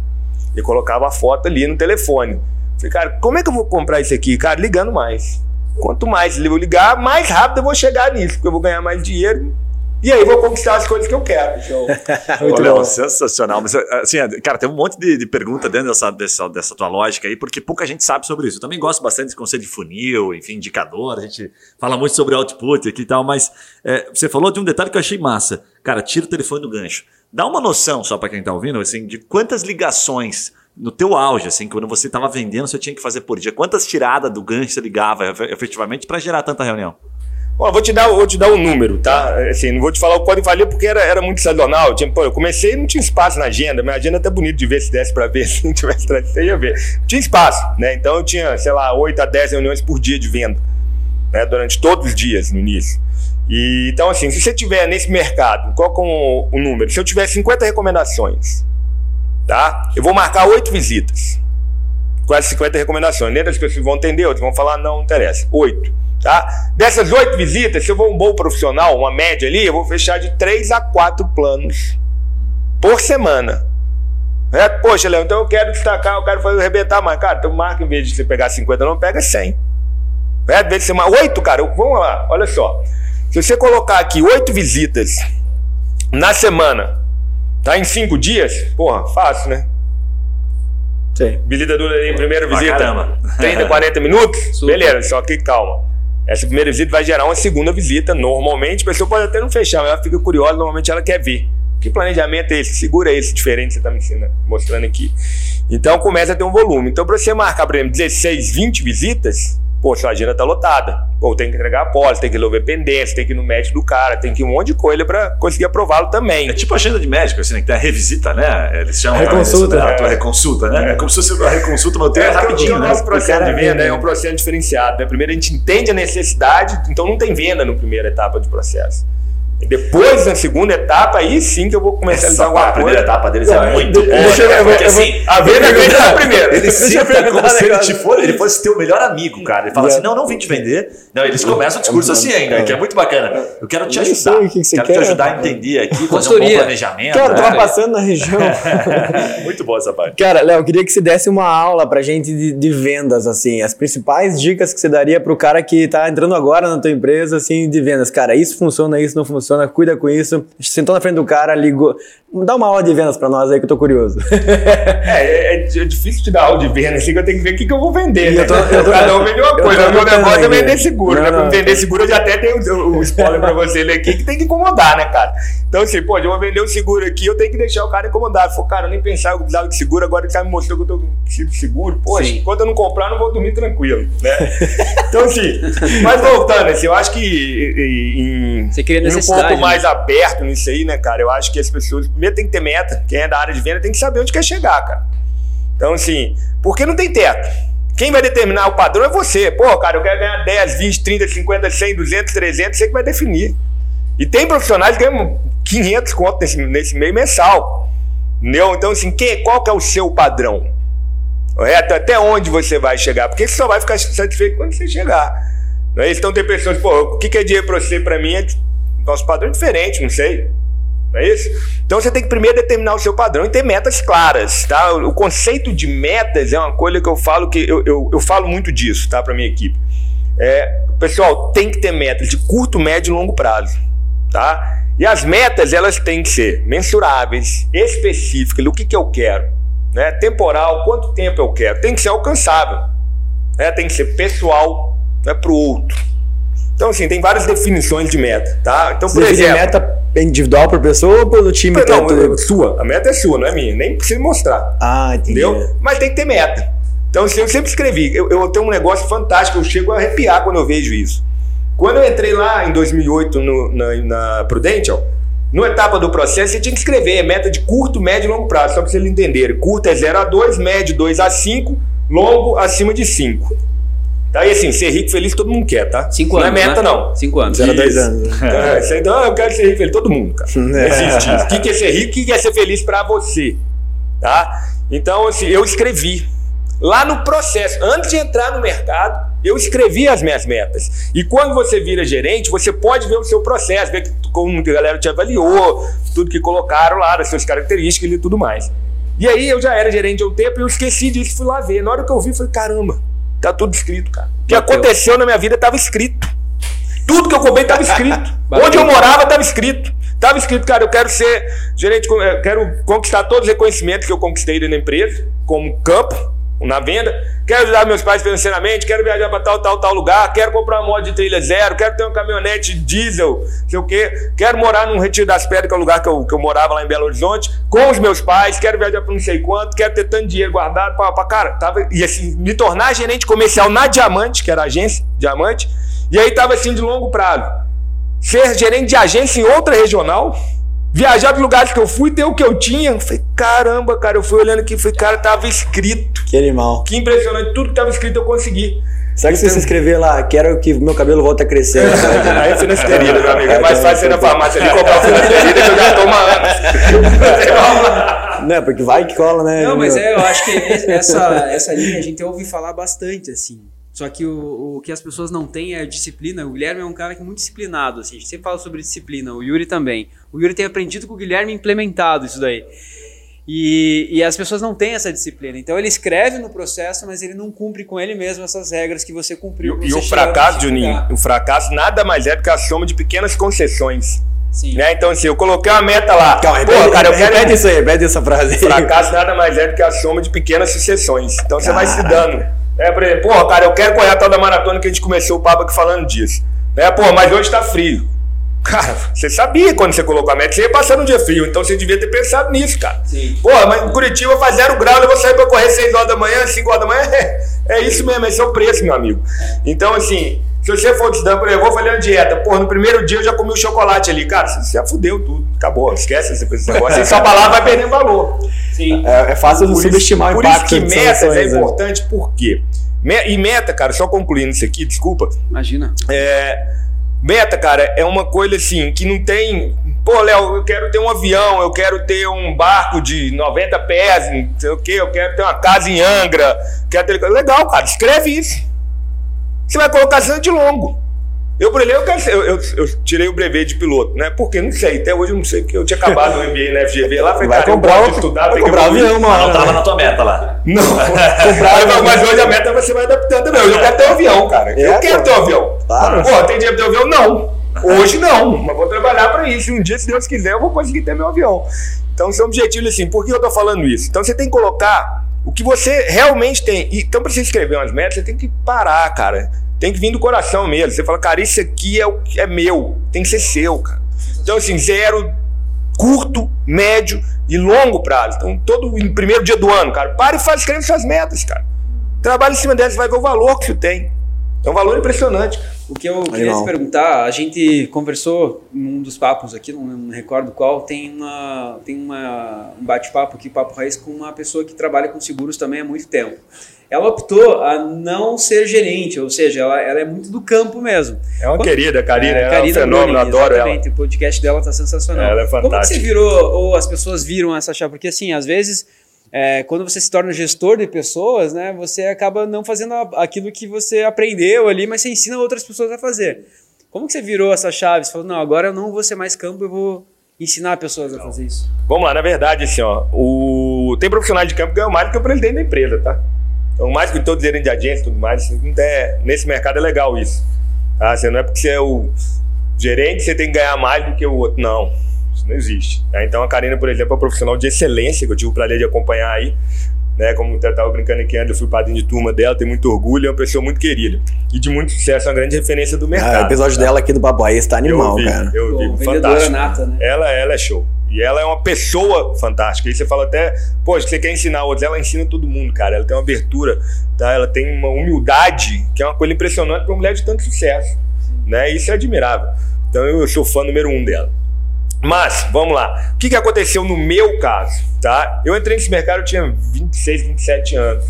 E colocava a foto ali no telefone. Falei, cara, como é que eu vou comprar isso aqui? Cara, ligando mais. Quanto mais eu ligar, mais rápido eu vou chegar nisso, porque eu vou ganhar mais dinheiro. E aí eu vou conquistar as coisas que eu quero. Então, Muito Olha, bom. sensacional. Mas, assim, cara, tem um monte de, de pergunta dentro dessa, dessa, dessa tua lógica aí, porque pouca gente sabe sobre isso. Eu também gosto bastante de conceito de funil, enfim, indicador. A gente fala muito sobre output aqui e tal, mas é, você falou de um detalhe que eu achei massa. Cara, tira o telefone do gancho. Dá uma noção, só para quem tá ouvindo, assim, de quantas ligações no teu auge, assim, quando você estava vendendo, você tinha que fazer por dia. Quantas tiradas do gancho você ligava efe- efetivamente para gerar tanta reunião? Ó, vou te dar, vou te dar um número, tá? Assim, não vou te falar o quanto valia porque era, era muito sazonal. Tinha, pô, eu comecei e não tinha espaço na agenda. Minha agenda é até bonito de ver se desse pra ver, se não tivesse você ia ver. Tinha espaço, né? Então eu tinha, sei lá, 8 a 10 reuniões por dia de venda, né? Durante todos os dias no início. E, então, assim, se você tiver nesse mercado, qual que é o, o número? Se eu tiver 50 recomendações, tá? Eu vou marcar 8 visitas. Quase 50 recomendações. Nem das pessoas vão entender, outras vão falar, não, não interessa. 8. Tá? Dessas oito visitas, se eu vou um bom profissional, uma média ali, eu vou fechar de três a quatro planos por semana. É, poxa, Léo, então eu quero destacar, eu quero fazer arrebentar mais. Cara, então marca, em vez de você pegar 50, não pega 100. É, você marca 8, cara, vamos lá, olha só. Se você colocar aqui 8 visitas na semana, tá em 5 dias, porra, fácil, né? Sim. Visita dura aí, primeira visita, caramba. 30, 40 minutos? Super. Beleza, só que calma. Essa primeira visita vai gerar uma segunda visita. Normalmente, a pessoa pode até não fechar, mas ela fica curiosa, normalmente ela quer ver. Que planejamento é esse? Segura esse diferente que você está me ensinando, mostrando aqui. Então começa a ter um volume. Então, para você marcar, por exemplo, 16, 20 visitas, pô, sua agenda tá lotada. Pô, tem que entregar a pós, tem que resolver pendência, tem que ir no médico do cara, tem que ir um monte de coisa para conseguir aprová-lo também. É tipo agenda de médico, assim, né? Que tem a revisita, né? Eles chamam Reconsulta. A tua reconsulta, né? É como se fosse a reconsulta, mas o teu é, É, porque rapidinho, o né? nosso processo cara de venda é um né? processo diferenciado. Né? Primeiro a gente entende a necessidade, então não tem venda na primeira etapa do processo. Depois, na segunda etapa, aí sim que eu vou comercializar Essa alguma a primeira coisa. etapa deles Não, é muito deixa boa. eu- né? eu vou- Porque assim, A venda vem na primeira. Ele Deixa perguntar como se ele, te for, ele fosse teu melhor amigo, cara. Ele fala assim: não, não vim te vender. Não, eles começam o discurso assim ainda, que é muito bacana. Eu quero te ajudar. que que quero quer. te ajudar a entender aqui, fazer um bom planejamento. Cara, eu né? tava passando na região. Muito boa essa parte. Cara, Léo, eu queria que você desse uma aula pra gente de, de vendas, assim, as principais dicas que você daria pro cara que tá entrando agora na tua empresa, assim, de vendas. Cara, isso funciona, isso não funciona, cuida com isso. Sentou na frente do cara, ligou. Dá uma aula de vendas pra nós aí que eu tô curioso. É, é, é difícil te dar aula de venda, assim que eu tenho que ver o que, que eu vou vender. Né? eu tô- eu tô- Cada um vende uma coisa. O meu negócio é vender seguro, Não, né? Pra não. vender seguro eu já até tenho o, o spoiler pra você ler aqui, que tem que incomodar, né, cara? Então, assim, pô, eu vou vender um seguro aqui, eu tenho que deixar o cara incomodado. Falei, cara, eu nem pensava que eu precisava de seguro, agora ele tá me mostrando que eu tô com seguro. Poxa, Sim. enquanto eu não comprar, eu não vou dormir tranquilo, né? Então, assim, mas voltando, assim, eu acho que em, Você cria um necessidade, pouco né? mais aberto nisso aí, né, cara? Eu acho que as pessoas, primeiro tem que ter meta, quem é da área de venda tem que saber onde quer chegar, cara. Então, assim, porque não tem teto. Quem vai determinar o padrão é você. Pô, cara, eu quero ganhar 10, 20, 30, 50, 100, 200, 300, você que vai definir. E tem profissionais que ganham 500 conto nesse, nesse meio mensal. Entendeu? Então, assim, quem, qual que é o seu padrão? Correto? Até onde você vai chegar? Porque você só vai ficar satisfeito quando você chegar. Não é isso? Então tem pessoas, pô, o que que é dinheiro pra você? Pra mim é nosso padrão é diferente, não sei. Não é isso? Então você tem que primeiro determinar o seu padrão e ter metas claras, tá? O conceito de metas é uma coisa que eu falo que eu, eu, eu falo muito disso, tá? Pra minha equipe. É, pessoal, tem que ter metas de curto, médio e longo prazo, tá? E as metas, elas têm que ser mensuráveis, específicas, o que que eu quero, né? Temporal, quanto tempo eu quero. Tem que ser alcançável, né? Tem que ser pessoal, não é pro outro. Então, assim, tem várias definições de meta, tá? Então, por define exemplo... meta individual por pessoa ou pelo time Não, todo? sua. A meta é sua, não é minha. Nem precisa mostrar. Ah, entendi. Entendeu? Mas tem que ter meta. Então, assim, eu sempre escrevi. Eu, eu tenho um negócio fantástico, eu chego a arrepiar quando eu vejo isso. Quando eu entrei lá em 2008 no, na, na Prudential, numa etapa do processo, você tinha que escrever meta de curto, médio e longo prazo, só para vocês entenderem. Curto é 0 a 2, médio 2 a 5, longo acima de 5. Tá? E assim, ser rico e feliz todo mundo quer, tá? Cinco não anos. é meta, né? não. Cinco anos. Zero a dois Isso. anos. É, isso aí, então, eu quero ser rico e feliz. Todo mundo, cara. Não É. existe isso. O que é ser rico? O que é ser feliz pra você? Tá? Então, assim, eu escrevi. Lá no processo, antes de entrar no mercado, eu escrevi as minhas metas. E quando você vira gerente, você pode ver o seu processo, ver como a galera te avaliou, tudo que colocaram lá, as suas características e tudo mais. E aí eu já era gerente há um tempo e eu esqueci disso, fui lá ver. Na hora que eu vi, eu falei, caramba, tá tudo escrito, cara. O que Bateu. aconteceu na minha vida estava escrito. Tudo que eu comprei estava escrito. Onde eu morava estava escrito. Estava escrito, cara, eu quero ser gerente, eu quero conquistar todos os reconhecimentos que eu conquistei da empresa, como campo, na venda. Quero ajudar meus pais financeiramente, quero viajar para tal, tal, tal lugar, quero comprar uma moto de trilha zero, quero ter uma caminhonete diesel, sei o quê. Quero morar num Retiro das Pedras, que é o lugar que eu, que eu morava lá em Belo Horizonte, com os meus pais, quero viajar para não sei quanto, quero ter tanto dinheiro guardado para, cara, tava, e assim, me tornar gerente comercial na Diamante, que era a agência Diamante, e aí tava assim de longo prazo ser gerente de agência em outra regional, viajar para lugares que eu fui, ter o que eu tinha. Eu falei, caramba, cara, eu fui olhando aqui, falei, cara, tava escrito. Que animal. Que impressionante, tudo que tava escrito eu consegui. Será que se você escrever lá, quero que meu cabelo volte a crescer? Aí é finasterida, meu amigo. É mais fácil ser na farmácia ali comprar o finasterida que eu já tomo antes. Não, porque vai que cola, né? Não, mas é, eu acho que essa, essa linha a gente ouve falar bastante, assim. Só que o, o que as pessoas não têm é disciplina. O Guilherme é um cara que é muito disciplinado, assim. A gente sempre fala sobre disciplina, o Yuri também. O Yuri tem aprendido com o Guilherme e implementado isso daí. E, e as pessoas não têm essa disciplina. Então ele escreve no processo, mas ele não cumpre com ele mesmo essas regras que você cumpriu. E, você e o fracasso. Juninho, o fracasso nada mais é do que a soma de pequenas concessões. Sim. Né? Então, assim, eu coloquei uma meta lá. Calma, Pô, repete, cara, eu quero. repete isso aí, repete essa frase. aí. Fracasso nada mais é do que a soma de pequenas sucessões. Então você vai se dando. É, por exemplo, pô, cara, eu quero correr a tal da maratona que a gente começou o papo aqui falando disso. Né? Pô, mas hoje tá frio. Cara, você sabia quando você colocou a meta, você ia passar um dia frio, então você devia ter pensado nisso, cara. Sim. Pô, mas em Curitiba faz zero grau, eu vou sair pra correr 6 horas da manhã, 5 horas da manhã. É, é isso mesmo, esse é o preço, meu amigo. Então, assim, se você for te dando, por exemplo, eu vou fazer uma dieta, pô, no primeiro dia eu já comi o chocolate ali, cara, você já fudeu tudo, acabou, esquece esse esse negócio. Aí sua palavra vai perdendo valor. Sim. É, é fácil Por subestimar isso, o por isso impacto que metas é né? importante, por quê? E meta, cara, só concluindo isso aqui, desculpa. Imagina. É, meta, cara, é uma coisa assim que não tem. Pô, Léo, eu quero ter um avião, eu quero ter um barco de 90 pés, não sei o quê, eu quero ter uma casa em Angra. Quero ter... Legal, cara, escreve isso. Você vai colocar de longo. Eu, por exemplo, eu, eu, eu- eu tirei o brevet de piloto, né? Porque não sei, até hoje eu não sei, porque eu tinha acabado o MBA na FGV lá, falei, Vai cara, eu comprar de estudar, vai tem que comprar avião, Mas não mano. tava na tua meta lá. Não, mas, mas hoje a meta você vai adaptando também. Eu quero ter um avião, cara. É, eu quero ter um avião. Claro. Pô, tem dinheiro pra ter um avião? Não. Hoje não. Mas vou trabalhar pra isso. Um dia, se Deus quiser, eu vou conseguir ter meu avião. Então são objetivos assim. Por que eu tô falando isso? Então você tem que colocar o que você realmente tem. Então, pra você escrever umas metas, você tem que parar, cara. Tem que vir do coração mesmo. Você fala, cara, isso aqui é, o, que é meu. Tem que ser seu, cara. Então, assim, zero, curto, médio e longo prazo. Então, todo no primeiro dia do ano, cara, para e faz, escreve suas metas, cara. Trabalha em cima delas, você vai ver o valor que isso tem. É um valor impressionante, cara. O que eu queria Animal. te perguntar, a gente conversou num dos papos aqui, não, não recordo qual, tem, uma, tem uma, um bate-papo aqui, Papo Raiz, com uma pessoa que trabalha com seguros também há muito tempo. Ela optou a não ser gerente, ou seja, ela, ela é muito do campo mesmo. É uma Quando- querida, Karina. É, é um fenômeno, adoro ela. exatamente, O podcast dela tá sensacional. Ela é Como que você fantástica. virou, ou as pessoas viram essa chave? Porque assim, às vezes, é, quando você se torna gestor de pessoas, né, você acaba não fazendo aquilo que você aprendeu ali, mas você ensina outras pessoas a fazer. Como que você virou essa chave? Você falou, não, agora eu não vou ser mais campo, eu vou ensinar pessoas a fazer isso. Vamos lá, na verdade, assim, ó, o... tem profissionais de campo que ganham mais do que o presidente da empresa, tá? Então, mais que todos gerentes de agência e tudo mais, assim, não é- nesse mercado é legal isso. Tá? Você não é porque você é o gerente, você tem que ganhar mais do que o outro. Não, isso não existe. tá? Então, a Karina, por exemplo, é uma profissional de excelência, que eu tive o prazer de acompanhar aí. Né, como eu estava brincando aqui antes, eu fui padrinho de turma dela, tenho muito orgulho, é uma pessoa muito querida. E de muito sucesso, uma grande referência do mercado. Ah, o episódio tá? dela aqui do Papo Raiz tá animal, eu vi, cara. Eu Pô, vi, vendedora fantástico. nata, né? Ela, ela é show. E ela é uma pessoa fantástica. E você fala até, poxa, você quer ensinar outros. Ela ensina todo mundo, cara. Ela tem uma abertura, tá? Ela tem uma humildade, que é uma coisa impressionante para uma mulher de tanto sucesso. Né? Isso é admirável. Então eu sou fã número um dela. Mas, vamos lá. O que, que aconteceu no meu caso? Tá? Eu entrei nesse mercado, eu tinha 26, 27 anos.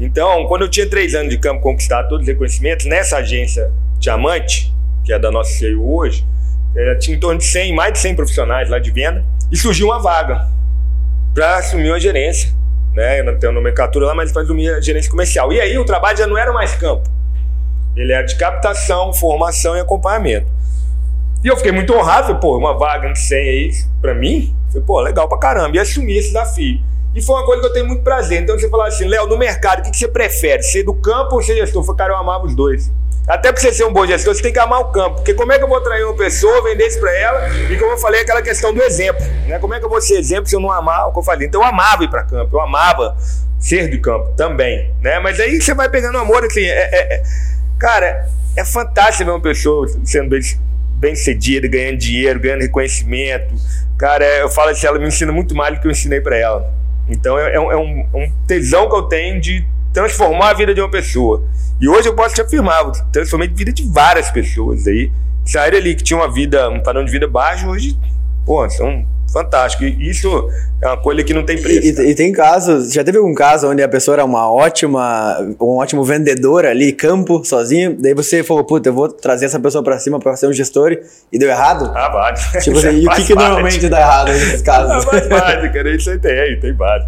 Então, quando eu tinha 3 anos de campo conquistado todos os reconhecimentos, nessa agência Diamante, que é da nossa CEO hoje, eh, tinha em torno de 100, mais de 100 profissionais lá de venda, e surgiu uma vaga para assumir uma gerência. Né? Eu não tenho nomenclatura lá, mas para assumir a gerência comercial. E aí o trabalho já não era mais campo. Ele era de captação, formação e acompanhamento. E eu fiquei muito honrado, falei, pô, uma vaga de 100 aí pra mim, falei, pô, legal pra caramba, e assumi esse desafio. E foi uma coisa que eu tenho muito prazer. Então você falar assim, Léo, no mercado, o que, que você prefere? Ser do campo ou ser gestor? Eu falei, cara, eu amava os dois. Até pra você ser um bom gestor, você tem que amar o campo. Porque como é que eu vou atrair uma pessoa, vender isso pra ela? E como eu falei, aquela questão do exemplo. Né? Como é que eu vou ser exemplo se eu não amar o que eu falei? Então eu amava ir pra campo, eu amava ser do campo também. Né? Mas aí você vai pegando amor, assim, é- é- é- cara, é fantástico ver uma pessoa sendo bem, bem cedida, ganhando dinheiro, ganhando reconhecimento. Cara, é- eu falo assim, ela me ensina muito mais do que eu ensinei pra ela. Então é, é é um- é um tesão que eu tenho de transformar a vida de uma pessoa. E hoje eu posso te afirmar, eu transformei a vida de várias pessoas aí. Saíram ali que tinham uma vida, um padrão de vida baixo, hoje, pô, são fantásticos. E isso é uma coisa que não tem preço. E, cara. e- tem casos, já teve algum caso onde a pessoa era uma ótima, um ótimo vendedor ali, campo, sozinho, daí você falou, puta, eu vou trazer essa pessoa pra cima pra ser um gestor e deu errado? Ah, vários. Tipo assim, e o que, que normalmente dá errado nesses Ah, casos? faz parte, cara. Isso aí tem, tem base.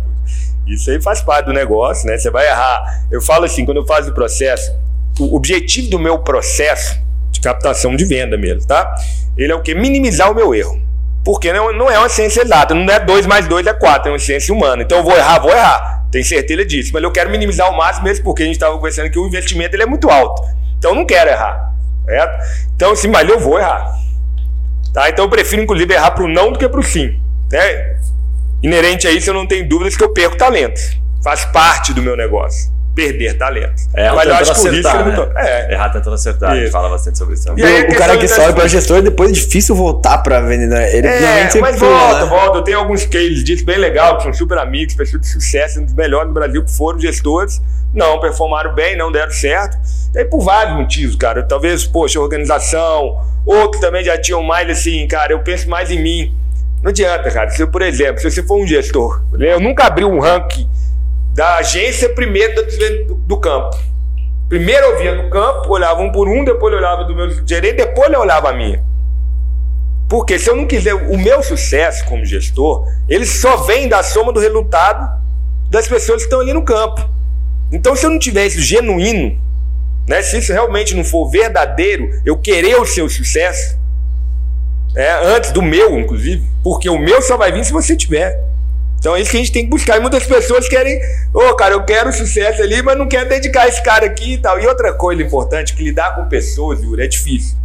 Isso aí faz parte do negócio, né? Você vai errar. Eu falo assim, quando eu faço o processo, o objetivo do meu processo de captação de venda mesmo, tá? Ele é o quê? Minimizar o meu erro. Porque não, não é uma ciência exata, não é 2 mais 2 é 4, é uma ciência humana. Então eu vou errar, vou errar. Tenho certeza disso. Mas eu quero minimizar ao máximo mesmo, porque a gente estava conversando que o investimento ele é muito alto. Então eu não quero errar. Certo? Então, sim, mas eu vou errar. Tá? Então eu prefiro, inclusive, errar para o não do que para o sim. Né? Inerente a isso, eu não tenho dúvidas que eu perco talento. Faz parte do meu negócio perder talento. É, mas eu acho que o risco né? muito... é. Errar tentando acertar, isso. a gente fala bastante sobre isso. E aí, o cara que sobe para gestor, depois é difícil voltar para vender, né? Ele é, mas volta, né? volta. Eu tenho alguns cases disso bem legal, que são super amigos, pessoas de sucesso, um dos melhores do Brasil, que foram gestores, não performaram bem, não deram certo. E aí, por vários motivos, cara. Talvez, poxa, organização, outros também já tinham mais assim, cara, eu penso mais em mim. Não adianta, cara. Se, por exemplo, se você for um gestor, eu nunca abri um ranking da agência primeiro do, do campo. Primeiro eu via no campo, olhava um por um, depois eu olhava do meu gerente, depois eu olhava a minha. Porque se eu não quiser, o meu sucesso como gestor, ele só vem da soma do resultado das pessoas que estão ali no campo. Então, se eu não tiver isso genuíno, né, se isso realmente não for verdadeiro, eu querer o seu sucesso, é, antes do meu, inclusive, porque o meu só vai vir se você tiver. Então é isso que a gente tem que buscar. E muitas pessoas querem, ô oh, cara, eu quero sucesso ali, mas não quero dedicar esse cara aqui e tal. E outra coisa importante, que lidar com pessoas, Yuri, é difícil.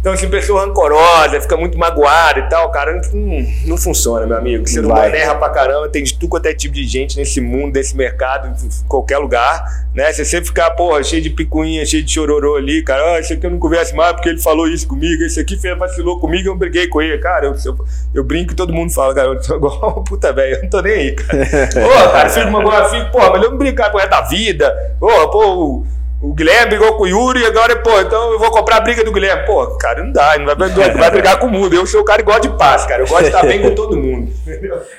Então, assim, pessoa rancorosa, fica muito magoada e tal, cara, não, não funciona, meu amigo. Você não erra pra caramba, tem de tudo quanto é tipo de gente nesse mundo, nesse mercado, em qualquer lugar, né? Se você ficar, porra, cheio de picuinha, cheio de chororô ali, cara, ah, esse aqui eu não converso mais porque ele falou isso comigo, esse aqui fez, vacilou comigo, eu briguei com ele. Cara, eu, eu, eu brinco e todo mundo fala, cara, eu sou igual puta velho, eu não tô nem aí, cara. Pô, cara, uma boa filho, porra, mas eu não brincar com o da vida, porra, pô o Guilherme brigou com o Yuri e agora, pô, então eu vou comprar a briga do Guilherme. Pô, cara, não dá, não vai, não vai brigar com o mundo. Eu sou o cara que gosta de paz, cara. Eu gosto de estar bem com todo mundo.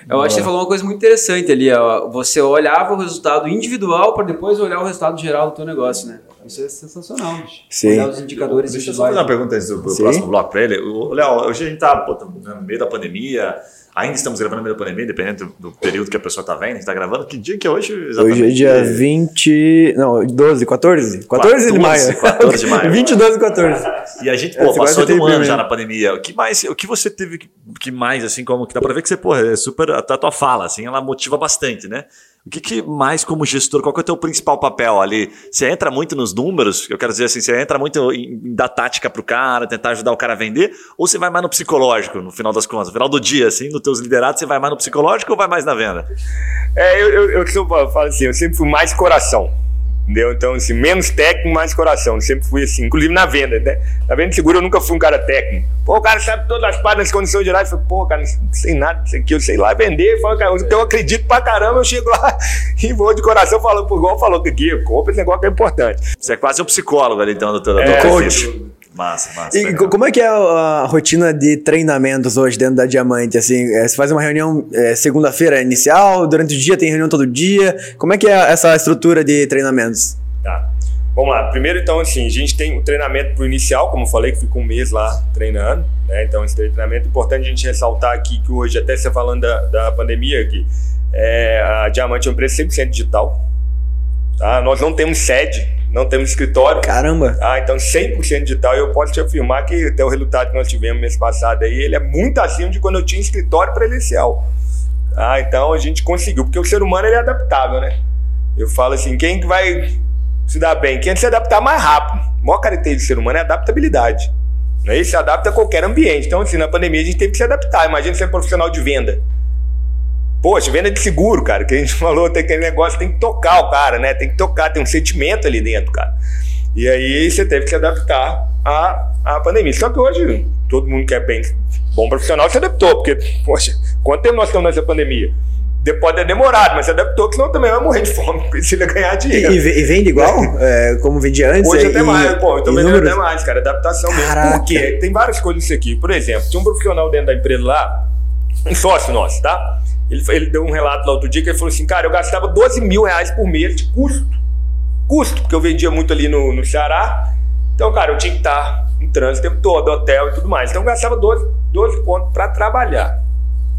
Eu acho que você falou uma coisa muito interessante ali. Ó. Você olhava o resultado individual para depois olhar o resultado geral do teu negócio, né? Isso é sensacional, bicho. Sim. Olhar os indicadores Deixa eu só fazer uma pergunta antes do próximo bloco para ele. Léo, hoje a gente está no meio da pandemia Ainda estamos gravando no meio da pandemia, dependendo do período que a pessoa está vendo. A gente está gravando. Que dia que é hoje? Exatamente? Hoje é dia 20. Não, 12, 14? 14, 14 de maio. 14 de maio. 20, 12, 14. E a gente, pô, é, passou de um ano já na pandemia. O que mais, o que você teve que mais, assim, como que dá para ver que você, pô, é super. A tua fala, assim, ela motiva bastante, né? O que, que, mais como gestor, qual que é o teu principal papel ali? Você entra muito nos números, eu quero dizer assim, você entra muito em, dar tática pro cara, tentar ajudar o cara a vender, ou você vai mais no psicológico, no final das contas? No final do dia, assim, nos teus liderados, você vai mais no psicológico ou vai mais na venda? É, eu, eu, eu, eu falo assim, eu sempre fui mais coração. Entendeu? Então, assim, menos técnico, mais coração. Sempre fui assim, inclusive na venda, né? Na venda de seguro eu nunca fui um cara técnico. Pô, o cara sabe todas as partes das condições gerais. Eu falei, pô, cara, não sei nada disso aqui, eu sei lá vender. Eu, falo, cara, eu acredito pra caramba, eu chego lá e vou de coração falando, igual falou aqui, compra esse negócio que é importante. Você é quase um psicólogo ali, então, doutor. É, coach. Massa, massa. E legal. como é que é a rotina de treinamentos hoje dentro da Diamante? Assim, é, você faz uma reunião é, segunda-feira inicial, durante o dia tem reunião todo dia. Como é que é essa estrutura de treinamentos? Tá. Vamos lá. Primeiro, então, assim, a gente tem o treinamento pro inicial, como eu falei, que fica um mês lá treinando. Né? Então, esse treinamento é importante a gente ressaltar aqui que hoje, até você falando da, da pandemia aqui, é, a Diamante é uma empresa 100% digital. Tá? Nós não temos sede, não temos escritório. Caramba! Tá? Então, 100% digital. E eu posso te afirmar que até o resultado que nós tivemos mês passado aí, ele é muito acima de quando eu tinha escritório presencial. Tá? Então, a gente conseguiu, porque o ser humano ele é adaptável, né? Eu falo assim, quem que vai se dá bem. Quem se adaptar mais rápido. A maior característica do ser humano é adaptabilidade. Né? Ele se adapta a qualquer ambiente. Então, assim, na pandemia a gente teve que se adaptar. Imagina ser profissional de venda. Poxa, venda de seguro, cara, que a gente falou, tem aquele negócio, tem que tocar o cara, né? Tem que tocar, tem um sentimento ali dentro, cara. E aí você teve que se adaptar à, à pandemia. Só que hoje todo mundo que é bem bom profissional se adaptou, porque, poxa, quanto tempo nós estamos nessa pandemia? Depois é demorado, mas se adaptou, que senão também vai morrer de fome, precisa ganhar dinheiro. E, e vende igual? é, como vendia antes? Hoje até e, mais, pô, eu tô vendendo até mais, cara, adaptação Caraca. mesmo. Por quê? Tem várias coisas isso aqui. Por exemplo, tinha um profissional dentro da empresa lá, um sócio nosso, tá? Ele, ele deu um relato lá outro dia que ele falou assim, cara, eu gastava 12 mil reais por mês de custo. Custo, porque eu vendia muito ali no, no Ceará. Então, cara, eu tinha que estar em trânsito o tempo todo, hotel e tudo mais. Então, eu gastava 12, 12 pontos para trabalhar.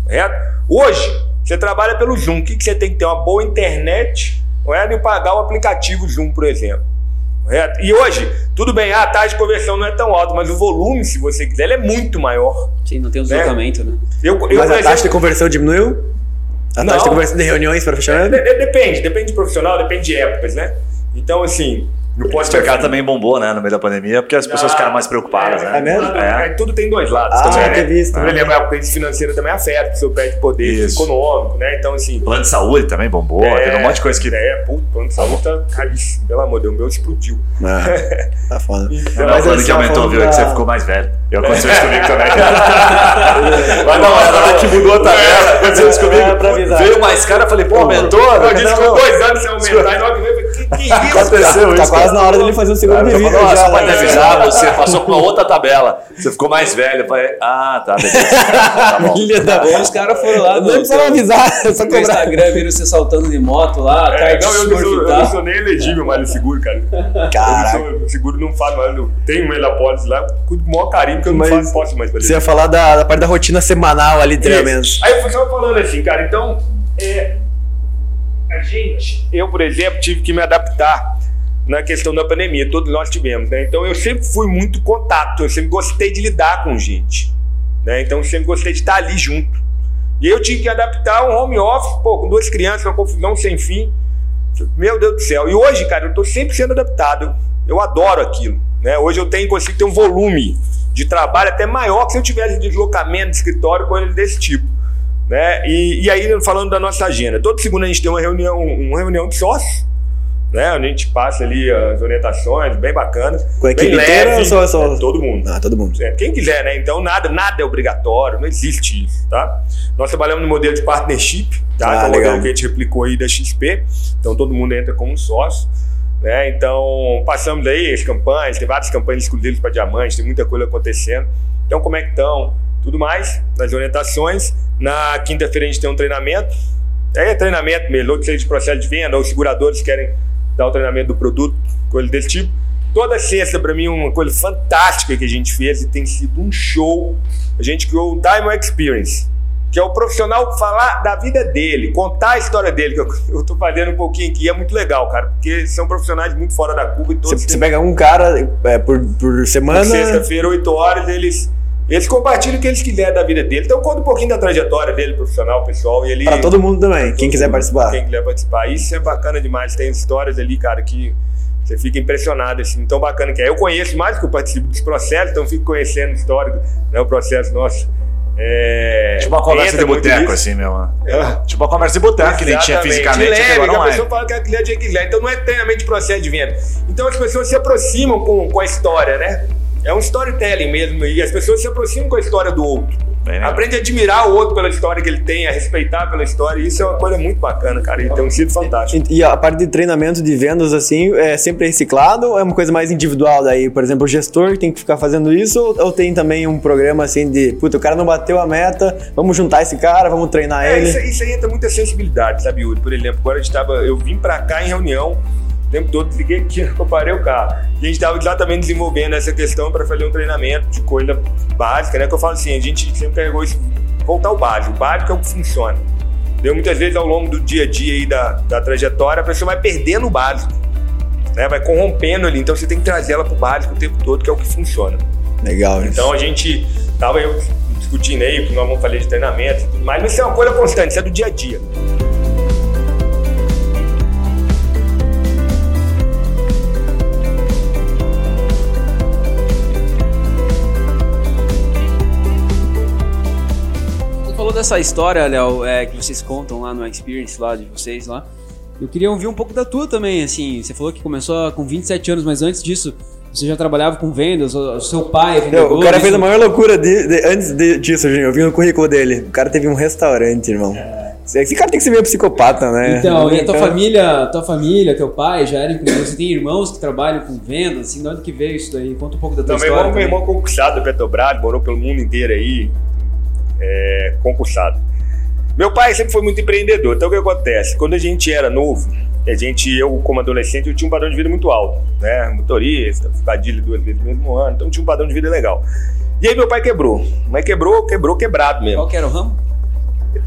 Correto? Hoje, você trabalha pelo Zoom. O que, que você tem que ter? Uma boa internet não é? e pagar o aplicativo Zoom, por exemplo. Correto? E hoje, tudo bem, a taxa de conversão não é tão alta, mas o volume, se você quiser, ele é muito maior. Sim, não tem o Né? deslocamento, né? Eu, eu, Mas a taxa de exemplo, conversão diminuiu? A taxa Não. de conversão de reuniões para fechamento? de- depende, depende de profissional, depende de épocas, né? Então, assim, não O posso mercado também bombou, né, no meio da pandemia, porque as pessoas ficaram mais preocupadas, né? É mesmo? É. É, tudo tem dois lados Ah, também, tinha né? visto, Por né? exemplo, a crise financeira também afeta, porque o senhor perde poder Isso. econômico, né? Então, assim... Plano de saúde também bombou, teve um monte de coisa que. É, puto, plano de saúde tá caríssimo, pelo amor de Deus, o meu explodiu. Ah, tá foda. Então, Não, o Mas plano eles que aumentou, viu? É que você ficou mais velho. Eu aconteceu isso comigo também. Mas não, era hora que mudou a tabela. Aconteceu isso comigo. É, avisar. Veio mais cara, eu falei, pô, aumentou? eu disse que dois anos você aumentar e eu falei, que, que isso, Aconteceu Tá isso. quase cara. na hora dele fazer o Ela vida. falou, Nossa, já, pode né? avisar, você passou por uma outra tabela. Você ficou mais velho. Eu falei, ah, tá, beleza. Tá bom. Filha da... Os caras foram lá Não precisava avisar, é só no cobrar. Instagram, viram você saltando de moto lá, É, não, eu não, sou, eu não tá? sou nem elegível mais no seguro, cara. Sou, o seguro não faz mais. Eu tenho um Elapólis lá, com o maior carinho, porque eu não Mas faço, posso mais fazer. Você ia falar da, da parte da rotina semanal ali, treinamento. Aí eu só falando assim, cara, então, é, gente, eu, por exemplo, tive que me adaptar na questão da pandemia, todos nós tivemos, né? Então eu sempre fui muito contato, eu sempre gostei de lidar com gente, né? Então eu sempre gostei de estar ali junto. E eu tive que adaptar um home office, pô, com duas crianças, uma confusão sem fim. Meu Deus do céu. E hoje, cara, eu tô sempre sendo adaptado. Eu adoro aquilo, né? Hoje eu tenho consigo ter um volume de trabalho até maior que se eu tivesse deslocamento de escritório, coisa desse tipo. Né? E, e aí, falando da nossa agenda, toda segunda a gente tem uma reunião, uma reunião de sócios, né? Onde a gente passa ali as orientações, bem bacanas. Com a equipe inteira ou só- só- é, todo mundo. Ah, todo mundo. É, quem quiser, né? Então nada, nada é obrigatório, não existe isso, tá? Nós trabalhamos no modelo de partnership, tá? Ah, que é o legal. modelo que a gente replicou aí da XP. Então todo mundo entra como sócio. Né? Então, passamos aí as campanhas, tem várias campanhas exclusivas para diamantes, tem muita coisa acontecendo. Então, como é que estão? Tudo mais, nas orientações. Na quinta-feira a gente tem um treinamento. É treinamento mesmo, ou seja de processo de venda, ou os seguradores querem dar o treinamento do produto, coisa desse tipo. Toda sexta, para mim, uma coisa fantástica que a gente fez e tem sido um show. A gente criou o Diamond Experience, que é o profissional falar da vida dele, contar a história dele, que eu, tô fazendo um pouquinho aqui, é muito legal, cara, porque são profissionais muito fora da curva Você, pega um cara é, por, por semana. Sexta-feira, 8 horas, eles, eles compartilham o que eles quiserem da vida dele. Então, conta um pouquinho da trajetória dele, profissional, pessoal, e ele. Pra todo mundo também, quem Todo quiser mundo, participar. Quem quiser participar. Isso é bacana demais. Tem histórias ali, cara, que você fica impressionado, assim, tão bacana que é. Eu conheço mais que eu participo dos processos, então fico conhecendo o histórico, né, o processo nosso. É, Tipo uma conversa entra de boteco, assim, meu. É. Tipo uma conversa de boteco que nem tinha fisicamente, De leve, agora que a online. pessoa fala que a cliente é quiser. Então não é treinamento de processo de venda. Então as pessoas se aproximam com, com a história, né? É um storytelling mesmo. E as pessoas se aproximam com a história do outro. Bem legal. Aprende a admirar o outro pela história que ele tem, a respeitar pela história. E isso é uma coisa muito bacana, cara. E tem sido fantástico. E e a parte de treinamento de vendas, assim, é sempre reciclado ou é uma coisa mais individual daí? Por exemplo, o gestor tem que ficar fazendo isso ou, ou tem também um programa assim de, puta, o cara não bateu a meta, vamos juntar esse cara, vamos treinar É, ele? isso, isso aí entra muita sensibilidade, sabe, Yuri? Por exemplo, agora a gente tava. Eu vim pra cá em reunião, o tempo todo, desliguei aqui, eu parei o carro. E a gente tava exatamente desenvolvendo essa questão para fazer um treinamento de coisa básica, né? Que eu falo assim, a gente sempre carregou isso, voltar ao básico. O básico é o que funciona. Deu muitas vezes ao longo do dia a dia aí da, da trajetória, a pessoa vai perdendo o básico. Né? Vai corrompendo ali. Então você tem que trazer ela pro básico o tempo todo, que é o que funciona. Legal, isso. Então a gente tava eu discutindo aí, que nós vamos fazer de treinamento e tudo mais, mas isso é uma coisa constante, isso é do dia a dia. Falou dessa história, Léo, é, que vocês contam lá no Experience lá de vocês lá. Eu queria ouvir um pouco da tua também, assim. Você falou que começou com 27 anos, mas antes disso, você já trabalhava com vendas, o seu pai é vendedor. Não, o cara fez isso- a maior loucura de- de- antes de- disso, Juninho. Eu vi no currículo dele. O cara teve um restaurante, irmão. Esse cara tem que ser meio psicopata, né? Então, e a tua Cara- família, tua família, teu pai já era empreendedor? Você tem irmãos que trabalham com vendas, assim, de onde que veio isso daí? Conta um pouco da tua Então, meu história. irmão, meu também. irmão concursado da Petrobras, morou pelo mundo inteiro aí, é, concursado. Meu pai sempre foi muito empreendedor. Então, o que acontece? Quando a gente era novo, a gente, eu como adolescente, eu tinha um padrão de vida muito alto, né? Motorista, fadilha duas vezes no mesmo ano, então tinha um padrão de vida legal. E aí meu pai quebrou. Mas quebrou, quebrou, quebrado mesmo. Qual que era o ramo?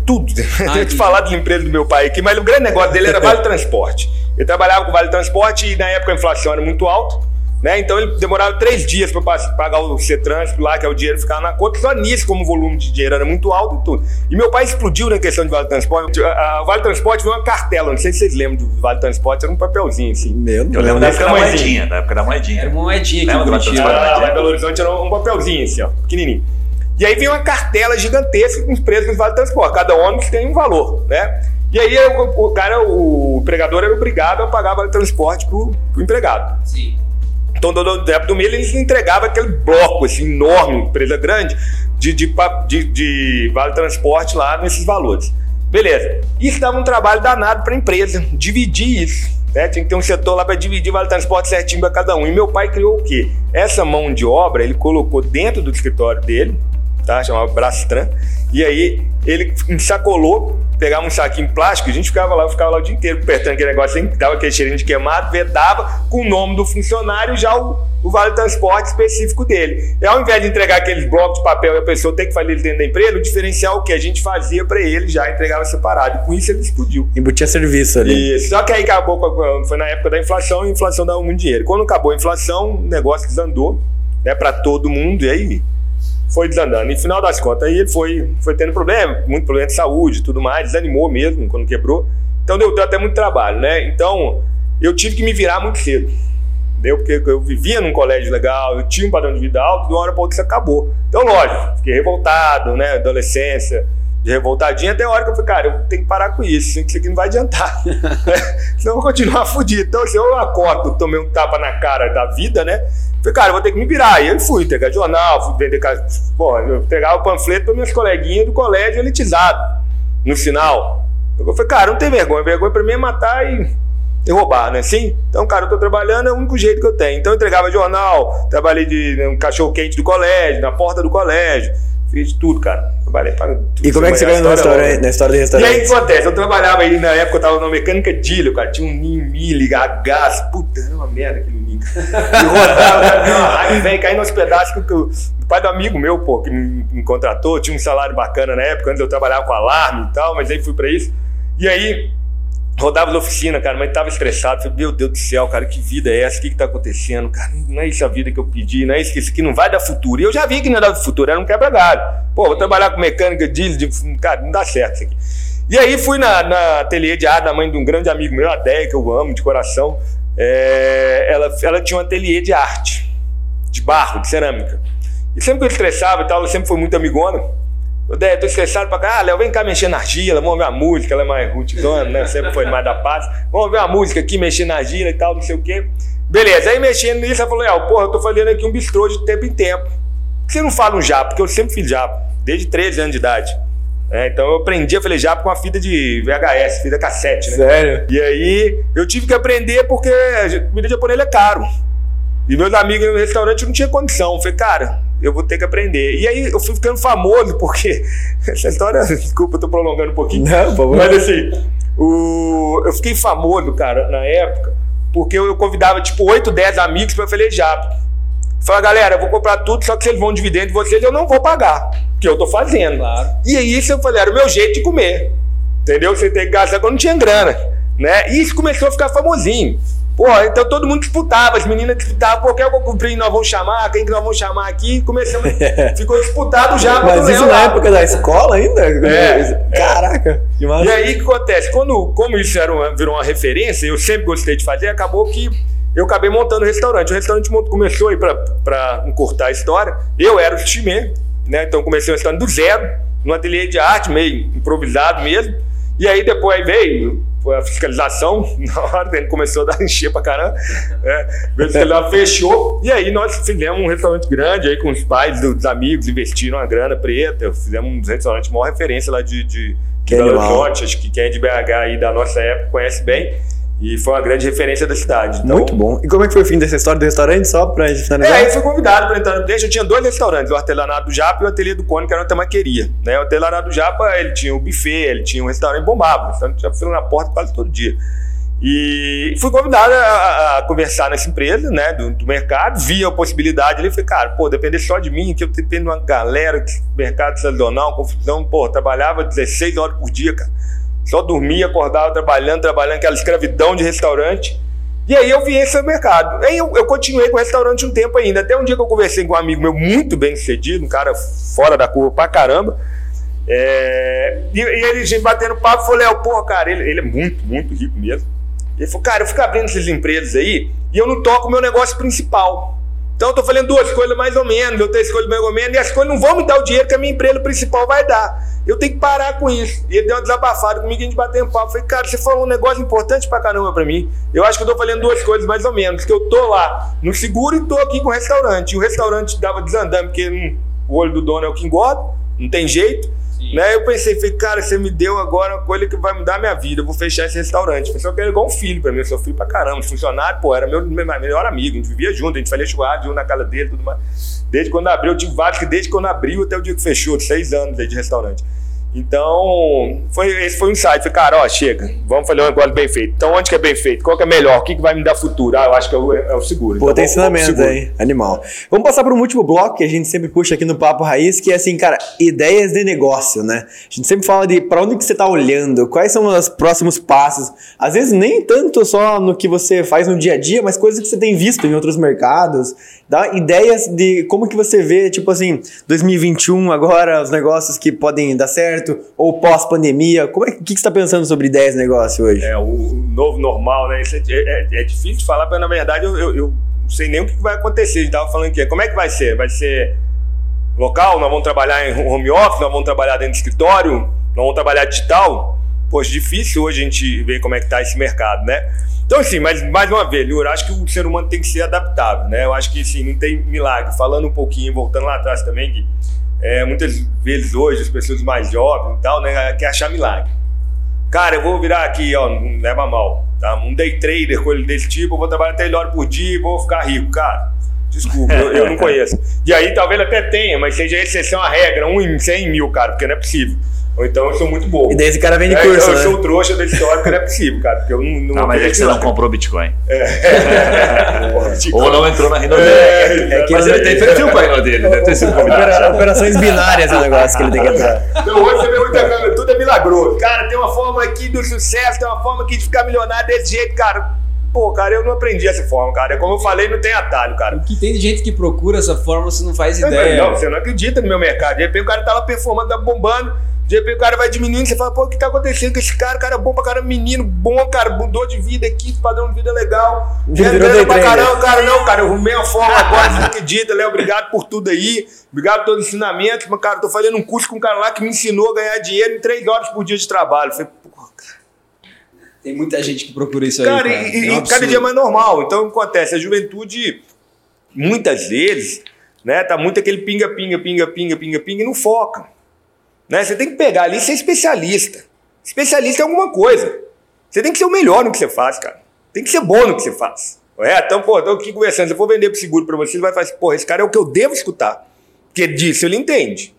Tudo. Ah, que entendi. falar das empresas do meu pai aqui, mas o grande negócio dele era vale transporte. Ele trabalhava com Vale Transporte e na época a inflação era muito alta. Né? Então ele demorava três dias para pagar o C-Trânsito lá, que é o dinheiro ficava na conta, só nisso, como o volume de dinheiro era muito alto e tudo. E meu pai explodiu na questão de Vale Transporte. A, a Vale Transporte veio uma cartela, não sei se vocês lembram do Vale Transporte, era um papelzinho assim. Meu, eu lembro da época da moedinha, da época da moedinha. Era uma moedinha Lembra que do Vale? Ah, lá em Belo Horizonte era um papelzinho assim, ó, pequenininho. E aí vem uma cartela gigantesca com os preços dos Vale Transporte. Cada ônibus tem um valor, né? E aí o, o cara, o empregador era obrigado a pagar Vale Transporte pro, pro empregado. Sim. Então, do, do, do, milho, eles entregavam aquele bloco assim, enorme, empresa grande, de, de, de, de vale transporte lá nesses valores. Beleza. Isso dava um trabalho danado para a empresa, dividir isso. Né? Tinha que ter um setor lá para dividir vale transporte certinho para cada um. E meu pai criou o quê? Essa mão de obra ele colocou dentro do escritório dele, tá? chamava Brastran, e aí ele ensacolou, pegava um saquinho plástico, a gente ficava lá, ficava lá o dia inteiro apertando aquele negócio, dava aquele cheirinho de queimado, vedava com o nome do funcionário já o, o vale transporte específico dele. E ao invés de entregar aqueles blocos de papel e a pessoa ter que fazer ele dentro da empresa, o diferencial que a gente fazia para ele já entregava separado. E com isso ele explodiu. Embutia serviço ali. Isso. Só que aí acabou, a- foi na época da inflação, e a inflação dava muito dinheiro. Quando acabou a inflação, o negócio desandou, né, para todo mundo, e aí foi desandando. E no final das contas, aí ele foi, foi tendo problema, muito problema de saúde tudo mais, desanimou mesmo quando quebrou. Então deu, deu até muito trabalho, né? Então eu tive que me virar muito cedo. Entendeu? Porque eu vivia num colégio legal, eu tinha um padrão de vida alto, de uma hora para outra isso acabou. Então, lógico, fiquei revoltado, né? Adolescência, de revoltadinho, até a hora que eu falei, cara, eu tenho que parar com isso, isso aqui não vai adiantar. Senão eu vou continuar fudido. Então, se eu acordo, tomei um tapa na cara da vida, né? Falei, cara, vou ter que me virar. E eu fui entregar jornal, fui vender. Pô, eu entregava o panfleto para minhas coleguinhas do colégio elitizado, no final. Eu falei, cara, não tem vergonha. Vergonha pra mim é matar e, e roubar, né? Sim? Então, cara, eu tô trabalhando, é o único jeito que eu tenho. Então, eu entregava jornal, trabalhei de né, um cachorro-quente do colégio, na porta do colégio. Fiz tudo, cara. Trabalhei para tudo. E como é que você ganhou no história restaurante, na história do e aí o restaurante? que acontece? Eu trabalhava aí, na época eu tava na mecânica Dilho, cara. Tinha um Ninho Mille, a gás. Puta, era uma merda aquele Ninho. E rodava, vem cair nos pedaços que o o pai do amigo meu, pô, que me, me contratou, tinha um salário bacana na época, antes eu trabalhava com alarme e tal, mas aí fui pra isso. E aí rodava na oficina, cara, mas tava estressado. Falei, meu Deus do céu, cara, que vida é essa? O que que tá acontecendo? Cara, não é isso a vida que eu pedi, não é isso que isso aqui não vai dar futuro. E eu já vi que não dar futuro, era um quebra-galho. Pô, vou trabalhar com mecânica de, de. Cara, não dá certo isso aqui. E aí fui na, na ateliê de arte da mãe de um grande amigo meu, a Deia, que eu amo de coração. É, ela, ela tinha um ateliê de arte, de barro, de cerâmica. E sempre que eu estressava e tal, ela sempre foi muito amigona. Eu tô estressado pra cá. Ah, Léo, vem cá mexer na argila, vamos ver a música. Ela é mais rutidona, né? Sempre foi mais da paz. Vamos ver a música aqui, mexer na argila e tal, não sei o quê. Beleza, aí mexendo nisso, ela falou: Léo, porra, eu tô fazendo aqui um bistrô de tempo em tempo. Por que você não fala um japa? Porque eu sempre fiz japa, desde 13 anos de idade. É, então eu aprendi a japa com a fita de VHS, fita cassete, né? Sério? E aí eu tive que aprender porque comida japonesa é caro. E meus amigos no restaurante não tinha condição. Eu falei, cara, eu vou ter que aprender. E aí eu fui ficando famoso, porque essa história, desculpa, eu tô prolongando um pouquinho. Não, por favor. Mas assim, o... eu fiquei famoso, cara, na época, porque eu convidava tipo 8, 10 amigos pra fazer japa. Fala, galera, eu vou comprar tudo, só que vocês vão dividir entre vocês, eu não vou pagar. Porque eu tô fazendo. Claro. E aí isso eu falei, era o meu jeito de comer. Entendeu? Você tem que gastar quando não tinha grana. Né? E isso começou a ficar famosinho. Pô, então todo mundo disputava, as meninas disputavam, pô, quem é que eu comprei nós vamos chamar, quem que nós vamos chamar aqui, começamos, ficou disputado já. Mas isso na época da escola ainda? É, Caraca, que massa. E aí o que acontece? Quando, como isso era uma- virou uma referência, eu sempre gostei de fazer, acabou que eu acabei montando o restaurante. O restaurante começou aí para encurtar a história. Eu era o chimê, né? Então comecei o restaurante do zero, no ateliê de arte, meio improvisado mesmo. E aí depois aí veio a fiscalização, na hora que ele começou a dar encher pra caramba. É, veio a fiscalização, fechou. E aí nós fizemos um restaurante grande aí com os pais dos amigos, investiram uma grana preta, fizemos um restaurante maior referência lá de, de, Que de Belo. Horizonte, acho que quem é de BH aí da nossa época conhece bem. E foi uma grande referência da cidade. Então, Muito bom. E como é que foi o fim dessa história do restaurante, só pra gente é, finalizar? aí fui convidado para entrar no deixa. Eu tinha dois restaurantes, o Artelanato do Japa e o Ateliê do Cone, que era uma tamaqueria. Né? O Artelanato do Japa, ele tinha o buffet, ele tinha um restaurante bombado. O restaurante já fila na porta quase todo dia. E fui convidado a, a conversar nessa empresa, né, do, do mercado, vi a possibilidade ali, falei, cara, pô, depender só de mim, que eu dependo de uma galera, que mercado sazonal, confusão, pô, trabalhava 16 horas por dia, cara. Só dormia, acordava, trabalhando, trabalhando, aquela escravidão de restaurante. E aí eu vi esse mercado. Aí eu, eu, continuei com o restaurante um tempo ainda. Até um dia que eu conversei com um amigo meu muito bem sucedido, um cara fora da curva pra caramba. É, e, e, ele, gente, batendo papo, falou, Léo, porra, cara, ele, ele é muito, muito rico mesmo. Ele falou, cara, eu fico abrindo essas empresas aí e eu não toco o meu negócio principal. Então eu tô fazendo duas coisas mais ou menos, eu tenho escolha mais ou menos, e as coisas não vão me dar o dinheiro que a minha empresa principal vai dar. Eu tenho que parar com isso. E ele deu uma desabafada comigo e a gente bateu um papo. Eu falei, cara, você falou um negócio importante pra caramba pra mim. Eu acho que eu tô fazendo duas coisas mais ou menos. Que eu tô lá no seguro e tô aqui com o restaurante. E o restaurante dava desandando, porque hum, o olho do dono é o que engorda, não tem jeito. Né? Eu pensei, falei, cara, você me deu agora uma coisa que vai mudar a minha vida. Eu vou fechar esse restaurante. Foi só que era igual um filho pra mim. Eu sofri pra caramba. Funcionário, pô, era meu, meu melhor amigo. A gente vivia junto, a gente fazia churrasco junto na casa dele tudo mais. Desde quando abriu, eu tive vários que desde quando abriu até o dia que fechou, seis anos aí de restaurante. Então, foi, esse foi o um insight. Falei, cara, ó, chega, vamos fazer um negócio bem feito. Então, onde que é bem feito? Qual que é melhor? O que, que vai me dar futuro? Ah, eu acho que é o, é o seguro. Pô, então, tem ensinamento aí, animal. Vamos passar para um último bloco que a gente sempre puxa aqui no Papo Raiz, que é assim, cara, ideias de negócio, né? A gente sempre fala de para onde que você tá olhando, quais são os próximos passos. Às vezes, nem tanto só no que você faz no dia a dia, mas coisas que você tem visto em outros mercados. Dá ideias de como que você vê, tipo assim, 2021 agora, os negócios que podem dar certo, ou pós-pandemia. Como é que, que você está pensando sobre ideias de negócio hoje? É, o, novo normal, né? Isso é, é, é difícil de falar, mas na verdade eu, eu, eu, não sei nem o que vai acontecer. A gente estava falando aqui, como é que vai ser? Vai ser local? Nós vamos trabalhar em home office? Nós vamos trabalhar dentro do escritório? Nós vamos trabalhar digital? Poxa, difícil hoje a gente ver como é que está esse mercado, né? Então, assim, mas mais uma vez, eu acho que o ser humano tem que ser adaptável, né? Eu acho que, assim, não tem milagre. Falando um pouquinho, voltando lá atrás também, que é, muitas vezes hoje as pessoas mais jovens e tal, né, quer achar milagre. Cara, eu vou virar aqui, ó, não leva mal, tá? Um day trader, coisa desse tipo, eu vou trabalhar até horas por dia e vou ficar rico, cara. Desculpa, eu, eu, não conheço. E aí talvez até tenha, mas seja exceção à regra, um em 100 mil, cara, porque não é possível. Ou então eu sou muito bobo. E daí esse cara vem de é, curso, eu, né? Eu sou trouxa da história, porque não é possível, cara. Porque eu não, não, não mas é que você não comprou Bitcoin. É. Ou não entrou na Rinode. É, é que mas ele tem perfil para a Rinode, deve ter sido convidado. Operações binárias é o negócio que ele tem que entrar. Então hoje você vê muita câmera, tudo é milagroso. Cara, tem uma forma aqui do sucesso, tem uma forma aqui de ficar milionário desse jeito, cara. Pô, cara, eu não aprendi essa forma, cara. É como eu falei, não tem atalho, cara. O que tem de gente que procura essa forma, você não faz ideia. Não, você não acredita no meu mercado. De repente o cara tá lá performando, tá bombando. De repente o cara vai diminuindo, você fala, pô, o que tá acontecendo com esse cara? Cara bom pra caramba, menino bom, cara, mudou de vida aqui, padrão de vida legal. Virou pra caramba, cara, não, cara, eu arrumei a forma agora, você não acredita, Léo, obrigado por tudo aí, obrigado por todos os ensinamentos, mas, cara, tô fazendo um curso com um cara lá que me ensinou a ganhar dinheiro em três horas por dia de trabalho. Eu falei, porra, cara. Tem muita gente que procura isso cara, aí, cara. E, é um cada dia mais normal. Então, o que acontece? A juventude, muitas vezes, né, tá muito aquele pinga, pinga, pinga, pinga, pinga, pinga e não foca. Né? Você tem que pegar ali e ser especialista. Especialista em alguma coisa. Você tem que ser o melhor no que você faz, cara. Tem que ser bom no que você faz. É, então, pô, tô aqui conversando. Se eu for vender pro seguro pra você, você vai falar assim, pô, esse cara é o que eu devo escutar. Porque disso ele entende.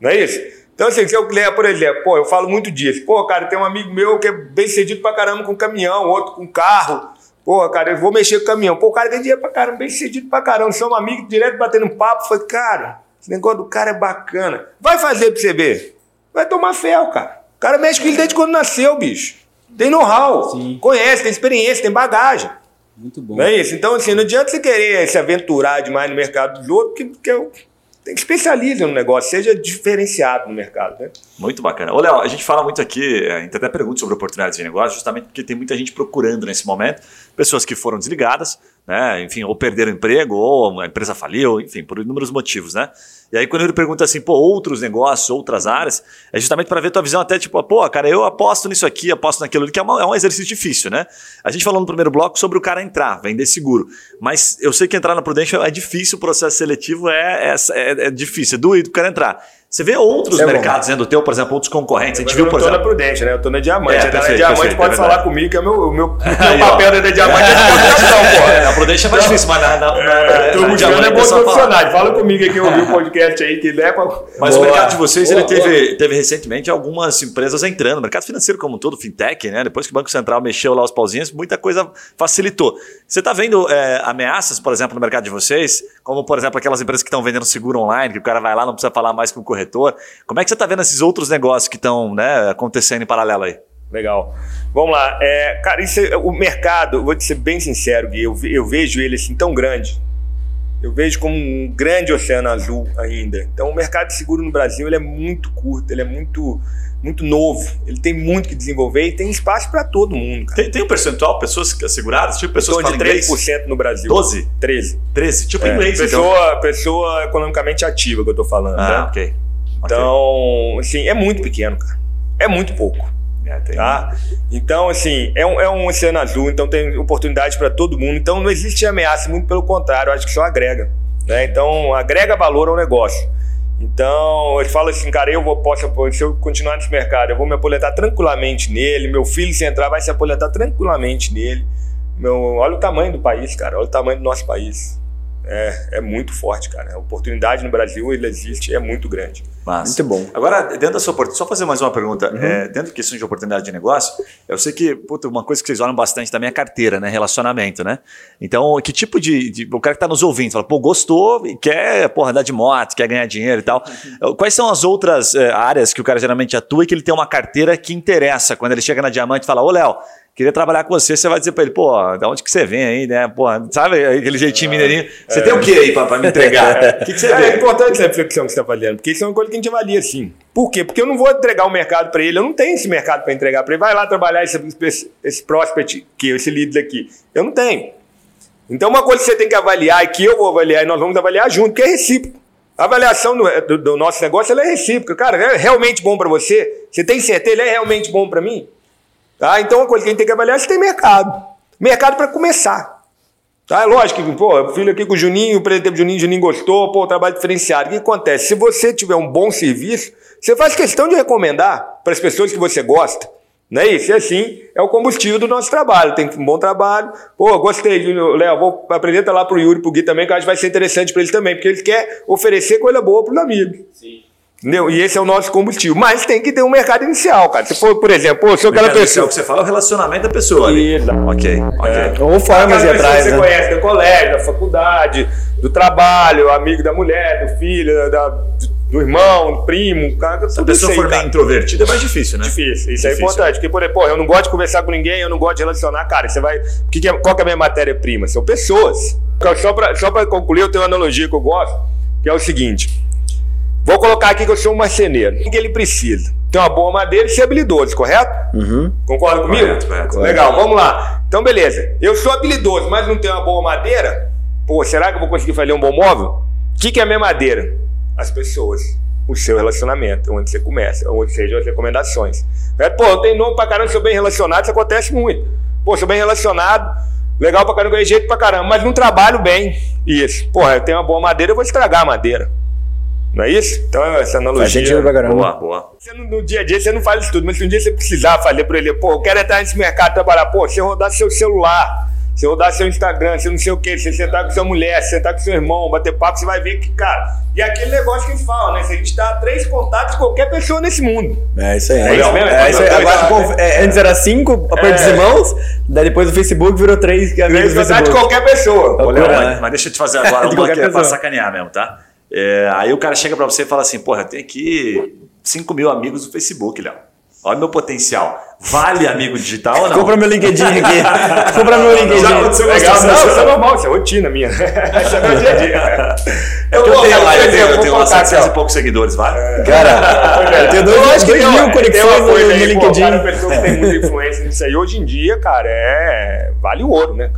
Não é isso? Então, assim, se eu ler, por exemplo, pô, eu falo muito disso. Pô, cara, tem um amigo meu que é bem cedido pra caramba com caminhão, outro com carro. Pô, cara, eu vou mexer com caminhão. Pô, o cara tem dinheiro pra caramba, bem cedido pra caramba. São um amigo direto batendo papo. Falei, cara, esse negócio do cara é bacana. Vai fazer pra você ver. Vai tomar fel, cara. O cara mexe com ele desde quando nasceu, bicho. Tem know-how, conhece, tem experiência, tem bagagem. Muito bom. Não é isso? Então, assim, não adianta você querer se aventurar demais no mercado dos outros, porque, porque especializar no negócio, seja diferenciado no mercado, né? Muito bacana. Ô, Léo, a gente fala muito aqui, a gente até pergunta sobre oportunidades de negócio, justamente porque tem muita gente procurando nesse momento, pessoas que foram desligadas, né? Enfim, ou perderam emprego, ou a empresa faliu, enfim, por inúmeros motivos, né? E aí, quando ele pergunta assim, pô, outros negócios, outras áreas, é justamente para ver tua visão até tipo, pô, cara, eu aposto nisso aqui, aposto naquilo ali, que é, uma, é, um exercício difícil, né? A gente falou no primeiro bloco sobre o cara entrar, vender seguro. Mas eu sei que entrar na Prudential é difícil, o processo seletivo é, é, é, é difícil, é doído o cara entrar. Você vê outros é mercados dentro do teu, por exemplo, outros concorrentes. A gente viu, por exemplo. Eu tô na Prudente, né? Eu tô na Diamante. É, perfeito, na Diamante perfeito, pode é falar comigo, que é o meu, meu, meu papel dentro da Diamante é de pô. A Prudente é mais difícil, mas na, na, é, Tô buscando é bom profissional. Fala comigo aí eu ouvi o podcast aí, que leva. Mas boa. o mercado de vocês, boa, ele teve, teve recentemente algumas empresas entrando. O mercado financeiro como um todo, fintech, né? Depois que o Banco Central mexeu lá os pauzinhos, muita coisa facilitou. Você está vendo é, ameaças, por exemplo, no mercado de vocês? Como, por exemplo, aquelas empresas que estão vendendo seguro online, que o cara vai lá, não precisa falar mais com o corretor corretor. Como é que você está vendo esses outros negócios que estão né, acontecendo em paralelo aí? Legal. Vamos lá. É, cara, isso é, o mercado, vou te ser bem sincero, Gui, eu, eu vejo ele assim tão grande. Eu vejo como um grande oceano azul ainda. Então, o mercado de seguro no Brasil ele é muito curto, ele é muito muito novo, ele tem muito que desenvolver e tem espaço para todo mundo. Cara. Tem, tem um percentual, pessoas seguradas, tipo pessoas que falam de 3% inglês? no Brasil. 12? 13. 13, tipo é, inglês. Pessoa, então. pessoa economicamente ativa que eu tô falando. Ah, né? ok. Então, assim, é muito pequeno, cara. É muito pouco. É, tá? Então, assim, é um, é um oceano azul, então tem oportunidade para todo mundo. Então, não existe ameaça, muito pelo contrário, acho que só agrega. Né? Então, agrega valor ao negócio. Então, ele fala assim, cara, eu vou, posso, se eu continuar nesse mercado, eu vou me aposentar tranquilamente nele, meu filho, se entrar, vai se aposentar tranquilamente nele. Meu, olha o tamanho do país, cara, olha o tamanho do nosso país é, é muito forte, cara. A oportunidade no Brasil, ele existe, é muito grande. Muito bom. Agora, dentro da sua oportunidade, só fazer mais uma pergunta. Uhum. É, dentro da questão de oportunidade de negócio, eu sei que, puta, uma coisa que vocês olham bastante também é carteira, né? Relacionamento, né? Então, que tipo de. de o cara que está nos ouvindo, fala, pô, gostou e quer, porra, andar de moto, quer ganhar dinheiro e tal. Uhum. Quais são as outras é, áreas que o cara geralmente atua e que ele tem uma carteira que interessa quando ele chega na diamante e fala, ô, Léo, queria trabalhar com você, você vai dizer para ele, pô, da onde que você vem aí, né? Pô, sabe aquele jeitinho mineirinho? Você é. tem o que aí para me entregar? Que, que, é? É importante essa reflexão que você está fazendo, porque isso é uma coisa que a gente avalia assim. Por quê? Porque eu não vou entregar o um mercado para ele, eu não tenho esse mercado para entregar para ele. Vai lá trabalhar esse, esse, esse prospect aqui, esse lead aqui. Eu não tenho. Então, uma coisa que você tem que avaliar e que eu vou avaliar e nós vamos avaliar junto, que é recíproco. A avaliação do, do, do nosso negócio é recíproca. Cara, é realmente bom para você? Você tem certeza? Ele é realmente bom para mim? Tá? Então, uma coisa que a gente tem que avaliar é se tem mercado. Mercado para começar. Tá? É lógico que, pô, filho aqui com o Juninho, o presidente Juninho, o Juninho gostou, pô, trabalho diferenciado. O que acontece? Se você tiver um bom serviço, você faz questão de recomendar para as pessoas que você gosta. Não é isso? E assim é o combustível do nosso trabalho. Tem um bom trabalho. Pô, gostei, Léo. Vou apresentar lá para o Yuri e para o Gui também, que eu acho que vai ser interessante para eles também, porque eles querem oferecer coisa boa para os amigos. Sim. Entendeu? E esse é o nosso combustível. Mas tem que ter um mercado inicial, cara. Se for, por exemplo, se eu quero pessoa. que você fala é o relacionamento da pessoa. Ali. Isso. Ok, ok. É. Ou formas de atrás. Que você né? conhece do colégio, da faculdade, do trabalho, amigo da mulher, do filho, da, do irmão, do primo. Cara, Se a pessoa for meio introvertida, é mais difícil, né? Difícil. Isso é difícil, é importante. Porque, por exemplo, eu não gosto de conversar com ninguém, eu não gosto de relacionar. Cara, você vai. Que que é... Qual que é a minha matéria-prima? São pessoas. Só para só concluir, eu tenho uma analogia que eu gosto, que é o seguinte. Vou colocar aqui que eu sou um marceneiro. O que ele precisa? Tem uma boa madeira e ser habilidoso, correto? Uhum. Concorda comigo? Correto, correto. Legal, vamos lá. Então, beleza. Eu sou habilidoso, mas não tenho uma boa madeira? Pô, será que eu vou conseguir fazer um bom móvel? O que, que é a minha madeira? As pessoas. O seu relacionamento, onde você começa, onde sejam as recomendações. É, pô, eu tenho nome pra caramba, sou bem relacionado, isso acontece muito. Pô, sou bem relacionado, legal pra caramba, ganhei jeito pra caramba, mas não trabalho bem. Isso. Pô, eu tenho uma boa madeira, eu vou estragar a madeira. Não é isso? Então, essa analogia. Faz sentido pra caramba. Boa, boa. Você, no dia a dia você não faz isso tudo, mas se um dia você precisar fazer para ele, pô, eu quero entrar nesse mercado trabalhar, pô, você rodar seu celular, você rodar seu Instagram, você não sei o que, você sentar com sua mulher, você sentar com seu irmão, bater papo, você vai ver que, cara. E é aquele negócio que a gente fala, né? Se a gente dá três contatos de qualquer pessoa nesse mundo. É isso aí. É isso mesmo? É isso aí. Agora, é, antes era cinco apertos é. de mãos, daí depois do Facebook virou três três contatos de qualquer pessoa. Olha, mas, mas deixa eu te fazer agora uma que é pra sacanear mesmo, tá? É, aí o cara chega para você e fala assim: porra, tem aqui 5 mil amigos no Facebook, Léo. Olha meu potencial. Vale amigo digital ou não? Compra meu LinkedIn aqui. Compra meu LinkedIn. Já aconteceu legal. Não, isso é normal, isso é rotina minha. isso é meu dia a dia. Eu, eu tenho lá, eu tenho, eu tenho lá 700 e poucos seguidores, vale? É. Cara, eu tenho dois, dois mil conexões no, LinkedIn. Cara, pessoa que tem muita influência nisso aí. Hoje em dia, cara, é... vale o ouro, né?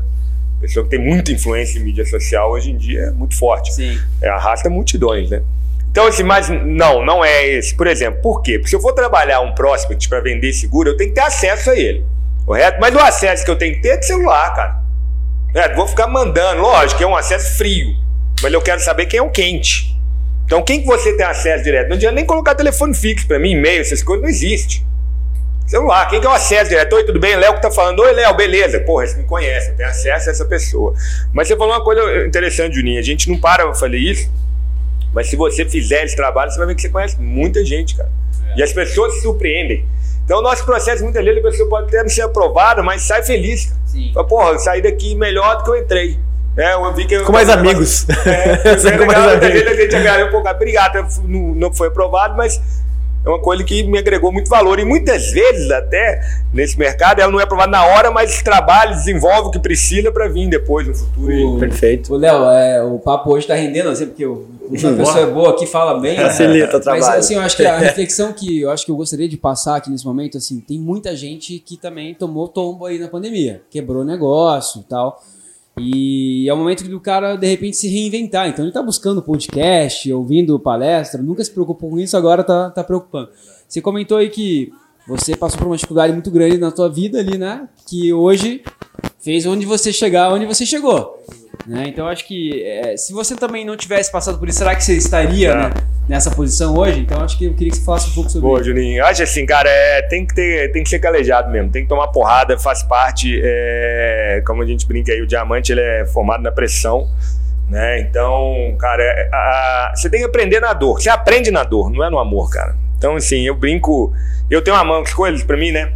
Pessoa que tem muita influência em mídia social hoje em dia é muito forte. Sim. É, arrasta multidões, né? Então, assim, mas não, não é esse. Por exemplo, por quê? Porque se eu for trabalhar um prospect para vender seguro, eu tenho que ter acesso a ele. Correto? Mas o acesso que eu tenho que ter é de celular, cara. É, vou ficar mandando, lógico, que é um acesso frio. Mas eu quero saber quem é o quente. Então, quem que você tem acesso direto? Não adianta nem colocar telefone fixo para mim, e-mail, essas coisas não existe. Celular, quem que é o acesso direto? Oi, tudo bem? Léo que tá falando. Oi, Léo, beleza. Porra, você me conhece, tem acesso a essa pessoa. Mas você falou uma coisa interessante, Juninho. A gente não para pra fazer isso, mas se você fizer esse trabalho, você vai ver que você conhece muita gente, cara. É. E as pessoas se surpreendem. Então, o nosso processo, muitas vezes, a pessoa pode até não ser aprovada, mas sai feliz. Cara. Sim. Fala, porra, eu saí daqui melhor do que eu entrei. É, eu vi que eu, Com mais amigos. É, Você é com mais legal, muita amigos. gente a gente agradeceu um pouco, obrigado, não, não foi aprovado, mas é uma coisa que me agregou muito valor. E muitas vezes, até nesse mercado, ela não é aprovada na hora, mas trabalha, desenvolve o que precisa para vir depois, no futuro. E- Perfeito. Ô, Léo, é, o papo hoje tá rendendo, assim, porque o- uma pessoa é boa aqui, fala bem. Facilita o Mas trabalho. assim, eu acho que a reflexão que eu acho que eu gostaria de passar aqui nesse momento, assim, tem muita gente que também tomou tombo aí na pandemia, quebrou negócio e tal. E é o momento do cara, de repente, se reinventar. Então ele tá buscando podcast, ouvindo palestra, nunca se preocupou com isso, agora tá, tá preocupando. Você comentou aí que você passou por uma dificuldade muito grande na tua vida ali, né? Que hoje fez onde você chegar, onde você chegou. Né? Então acho que é, se você também não tivesse passado por isso, será que você estaria né, nessa posição hoje? Então acho que eu queria que você falasse um pouco sobre Pô, isso. Juninho, eu acho assim, cara, é, tem, que ter, tem que ser calejado mesmo, tem que tomar porrada, faz parte, é, como a gente brinca aí, o diamante ele é formado na pressão, né? Então, cara, é, a- você tem que aprender na dor, você aprende na dor, não é no amor, cara. Então, assim, eu brinco, eu tenho uma mão, coisas pra mim, né?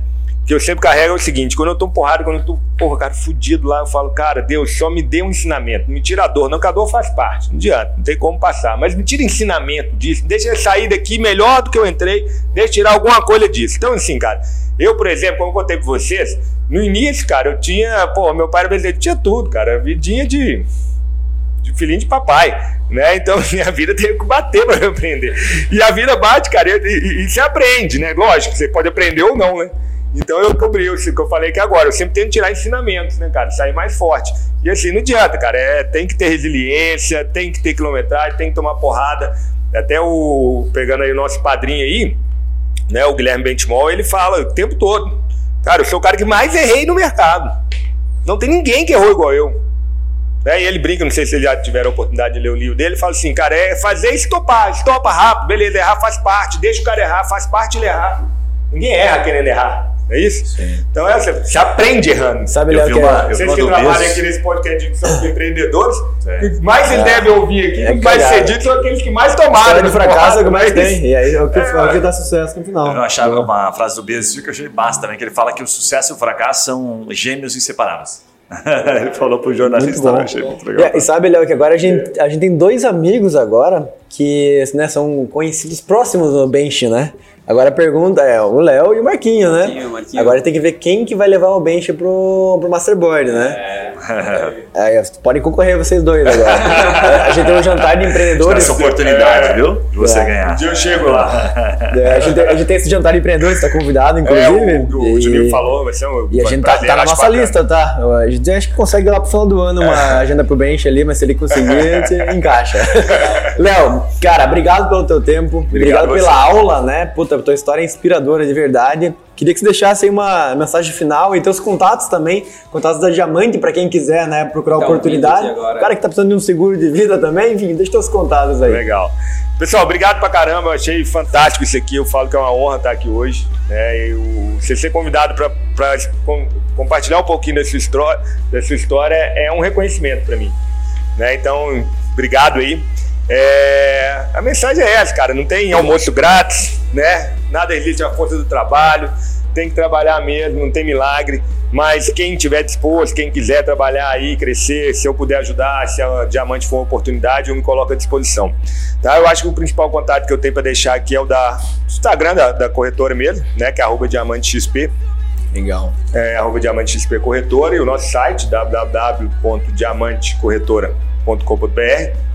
Que eu sempre carrego é o seguinte: quando eu tô porrada, quando eu tô, porra, cara, fudido lá, eu falo, cara, Deus, só me dê um ensinamento, me tira a dor. Não, que a dor faz parte, não adianta, não tem como passar, mas me tira ensinamento disso, deixa eu sair daqui melhor do que eu entrei, deixa eu tirar alguma coisa disso. Então, assim, cara, eu, por exemplo, como eu contei pra vocês, no início, cara, eu tinha, pô, meu pai era brasileiro, tinha tudo, cara, vidinha de de filhinho de papai, né? Então minha vida teve que bater para eu aprender. E a vida bate, cara, e, e, e você aprende, né? Lógico, você pode aprender ou não, né? Então eu cobri o que eu falei aqui agora. Eu sempre tento tirar ensinamentos, né, cara? Sair mais forte. E assim, não adianta, cara. É, tem que ter resiliência, tem que ter quilometragem, tem que tomar porrada. Até o. Pegando aí o nosso padrinho aí, né? O Guilherme Bentimol, ele fala o tempo todo. Cara, eu sou o cara que mais errei no mercado. Não tem ninguém que errou igual eu. Né? E ele brinca, não sei se vocês já tiveram a oportunidade de ler o livro dele, ele fala assim, cara, é fazer estopar, estopa rápido, beleza, errar faz parte, deixa o cara errar, faz parte ele errar. Ninguém erra querendo errar, não é isso? Então é, você, você aprende errando. Sabe, Eu Léo, que uma- é... Vocês que trabalham aqui nesse podcast de são empreendedores, É. o que mais eles devem ouvir aqui, É o que vai cagada. ser dito, são aqueles que mais tomaram. De né? fracasso é o que mais tem. E aí é o que, É, é o que dá sucesso no final. Eu achava uma frase do Bezos que eu achei massa também, que ele fala que o sucesso e o fracasso são gêmeos inseparáveis. ele falou pro jornalista, Muito bom. eu achei muito legal. E, e sabe, Léo, que agora a gente, a gente tem dois amigos agora que né, são conhecidos próximos do Bench, né? Agora a pergunta é o Léo e o Marquinho, né? Marquinho, Marquinho. Agora tem que ver quem que vai levar o Bench pro, pro Masterboard, né? É, podem concorrer vocês dois agora. a gente tem um jantar de empreendedores. Essa oportunidade, viu? De você É. Um ganhar. dia eu chego lá. É, a, gente, a gente tem esse jantar de empreendedores, tá convidado, É, inclusive. o, o Juninho falou, vai ser um E a gente tá, prazer, tá na nossa lista, tá? A gente acho que consegue lá pro final do ano uma agenda pro bench ali, mas se ele conseguir, a gente encaixa. Léo, cara, obrigado pelo teu tempo. Obrigado, Obrigado pela aula, né? Puta, tua história é inspiradora de verdade. Queria que você deixasse aí uma mensagem final e teus contatos também, contatos da Diamante pra quem quiser, né, procurar Tá oportunidade. O cara que tá precisando de um seguro de vida também, enfim, deixa teus contatos aí. Legal. Pessoal, obrigado pra caramba. Eu achei fantástico isso aqui. Eu falo que é uma honra estar aqui hoje. Né? Eu, você ser convidado para compartilhar um pouquinho da sua história, da sua história é um reconhecimento para mim. Né? Então, obrigado aí. É, a mensagem é essa, cara. Não tem almoço grátis, né? Nada existe a força do trabalho. Tem que trabalhar mesmo, não tem milagre. Mas quem tiver disposto, quem quiser trabalhar aí, crescer, se eu puder ajudar, se a Diamante for uma oportunidade, eu me coloco à disposição. Tá? Eu acho que o principal contato que eu tenho para deixar aqui é o da Instagram da, da corretora mesmo, né? Que é arroba Diamante XP Legal. é, arroba Diamante XP Corretora e o nosso site www.diamantecorretora.com.br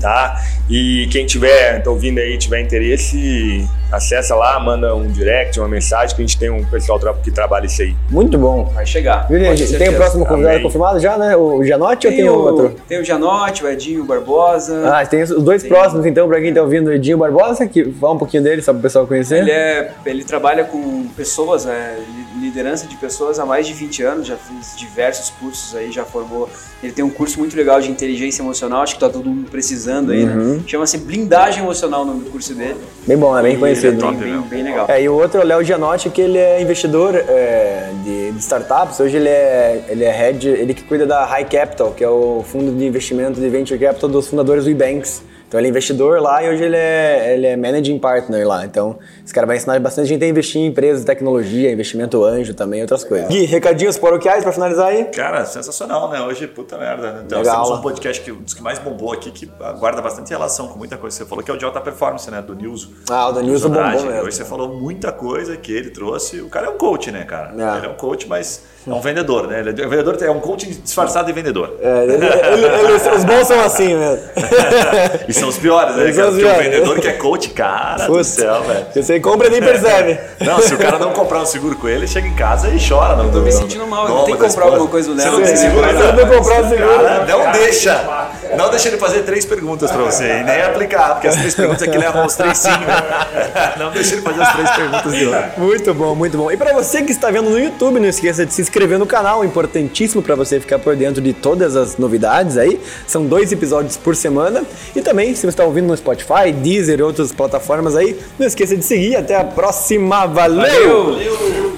tá? E quem tiver tá ouvindo aí, tiver interesse, acessa lá, manda um direct, uma mensagem que a gente tem um pessoal que trabalha isso aí. Muito bom. Vai chegar. Ter tem o próximo convidado Amém. confirmado já, né? O Janote ou Tem o, outro? tem o Janote, o Edinho Barbosa. Ah, tem os dois Tem. próximos, então, pra quem tá ouvindo, o Edinho Barbosa, que fala um pouquinho dele, só pro pessoal conhecer. Ele, é, ele trabalha com pessoas, né, li- liderança de pessoas há mais de 20 anos, já fez diversos cursos aí, já formou. Ele tem um curso muito legal de inteligência emocional, acho que tá todo mundo precisando aí, Uhum. né? Chama-se Blindagem Emocional o nome do curso dele. Bem bom, é bem E conhecido. é top, bem, bem, bem legal. É, e o outro é o Léo Gianotti, que ele é investidor é, de, de startups. Hoje ele é, ele é head, ele que cuida da High Capital, que é o fundo de investimento de venture capital dos fundadores do Ebanks. Então ele é investidor lá e hoje ele é, ele é managing partner lá. Então esse cara vai ensinar bastante gente a investir em empresas tecnologia, investimento anjo também, outras coisas. Gui, recadinhos paroquiais pra finalizar aí? Cara, sensacional, né? Hoje, puta merda. Né? Então, Legal. temos um podcast que dos que mais bombou aqui, que guarda bastante relação com muita coisa você falou, que é o de alta performance, né? Do News. Ah, o do bombom Andrade. mesmo. Hoje você falou muita coisa que ele trouxe. O cara é um coach, né, cara? É. Ele é um coach, mas é um vendedor, né? Ele é um vendedor, é um coach disfarçado de vendedor. É, ele- ele- ele- os bons são assim mesmo. E são os piores, né? Cara? Porque o vendedor que é coach, cara do Putz, céu, velho. Você compra e nem percebe. Não, se o cara não comprar um seguro com ele, chega em casa e chora. Não, tô me sentindo mal, eu não, tenho que comprar alguma coisa do Léo. Você não tem seguro, se eu não comprar o seguro, Cara, não deixa. Não deixa ele fazer três perguntas pra você e nem aplicar, porque as três perguntas aqui levam os três sim, né? Não deixa ele fazer as três perguntas de hoje. Muito bom, muito bom. E para você que está vendo no YouTube, não esqueça de se inscrever no canal, importantíssimo para você ficar por dentro de todas as novidades aí. São dois episódios por semana. E também, se você está ouvindo no Spotify, Deezer e outras plataformas aí, não esqueça de seguir. Até a próxima. Valeu! Valeu!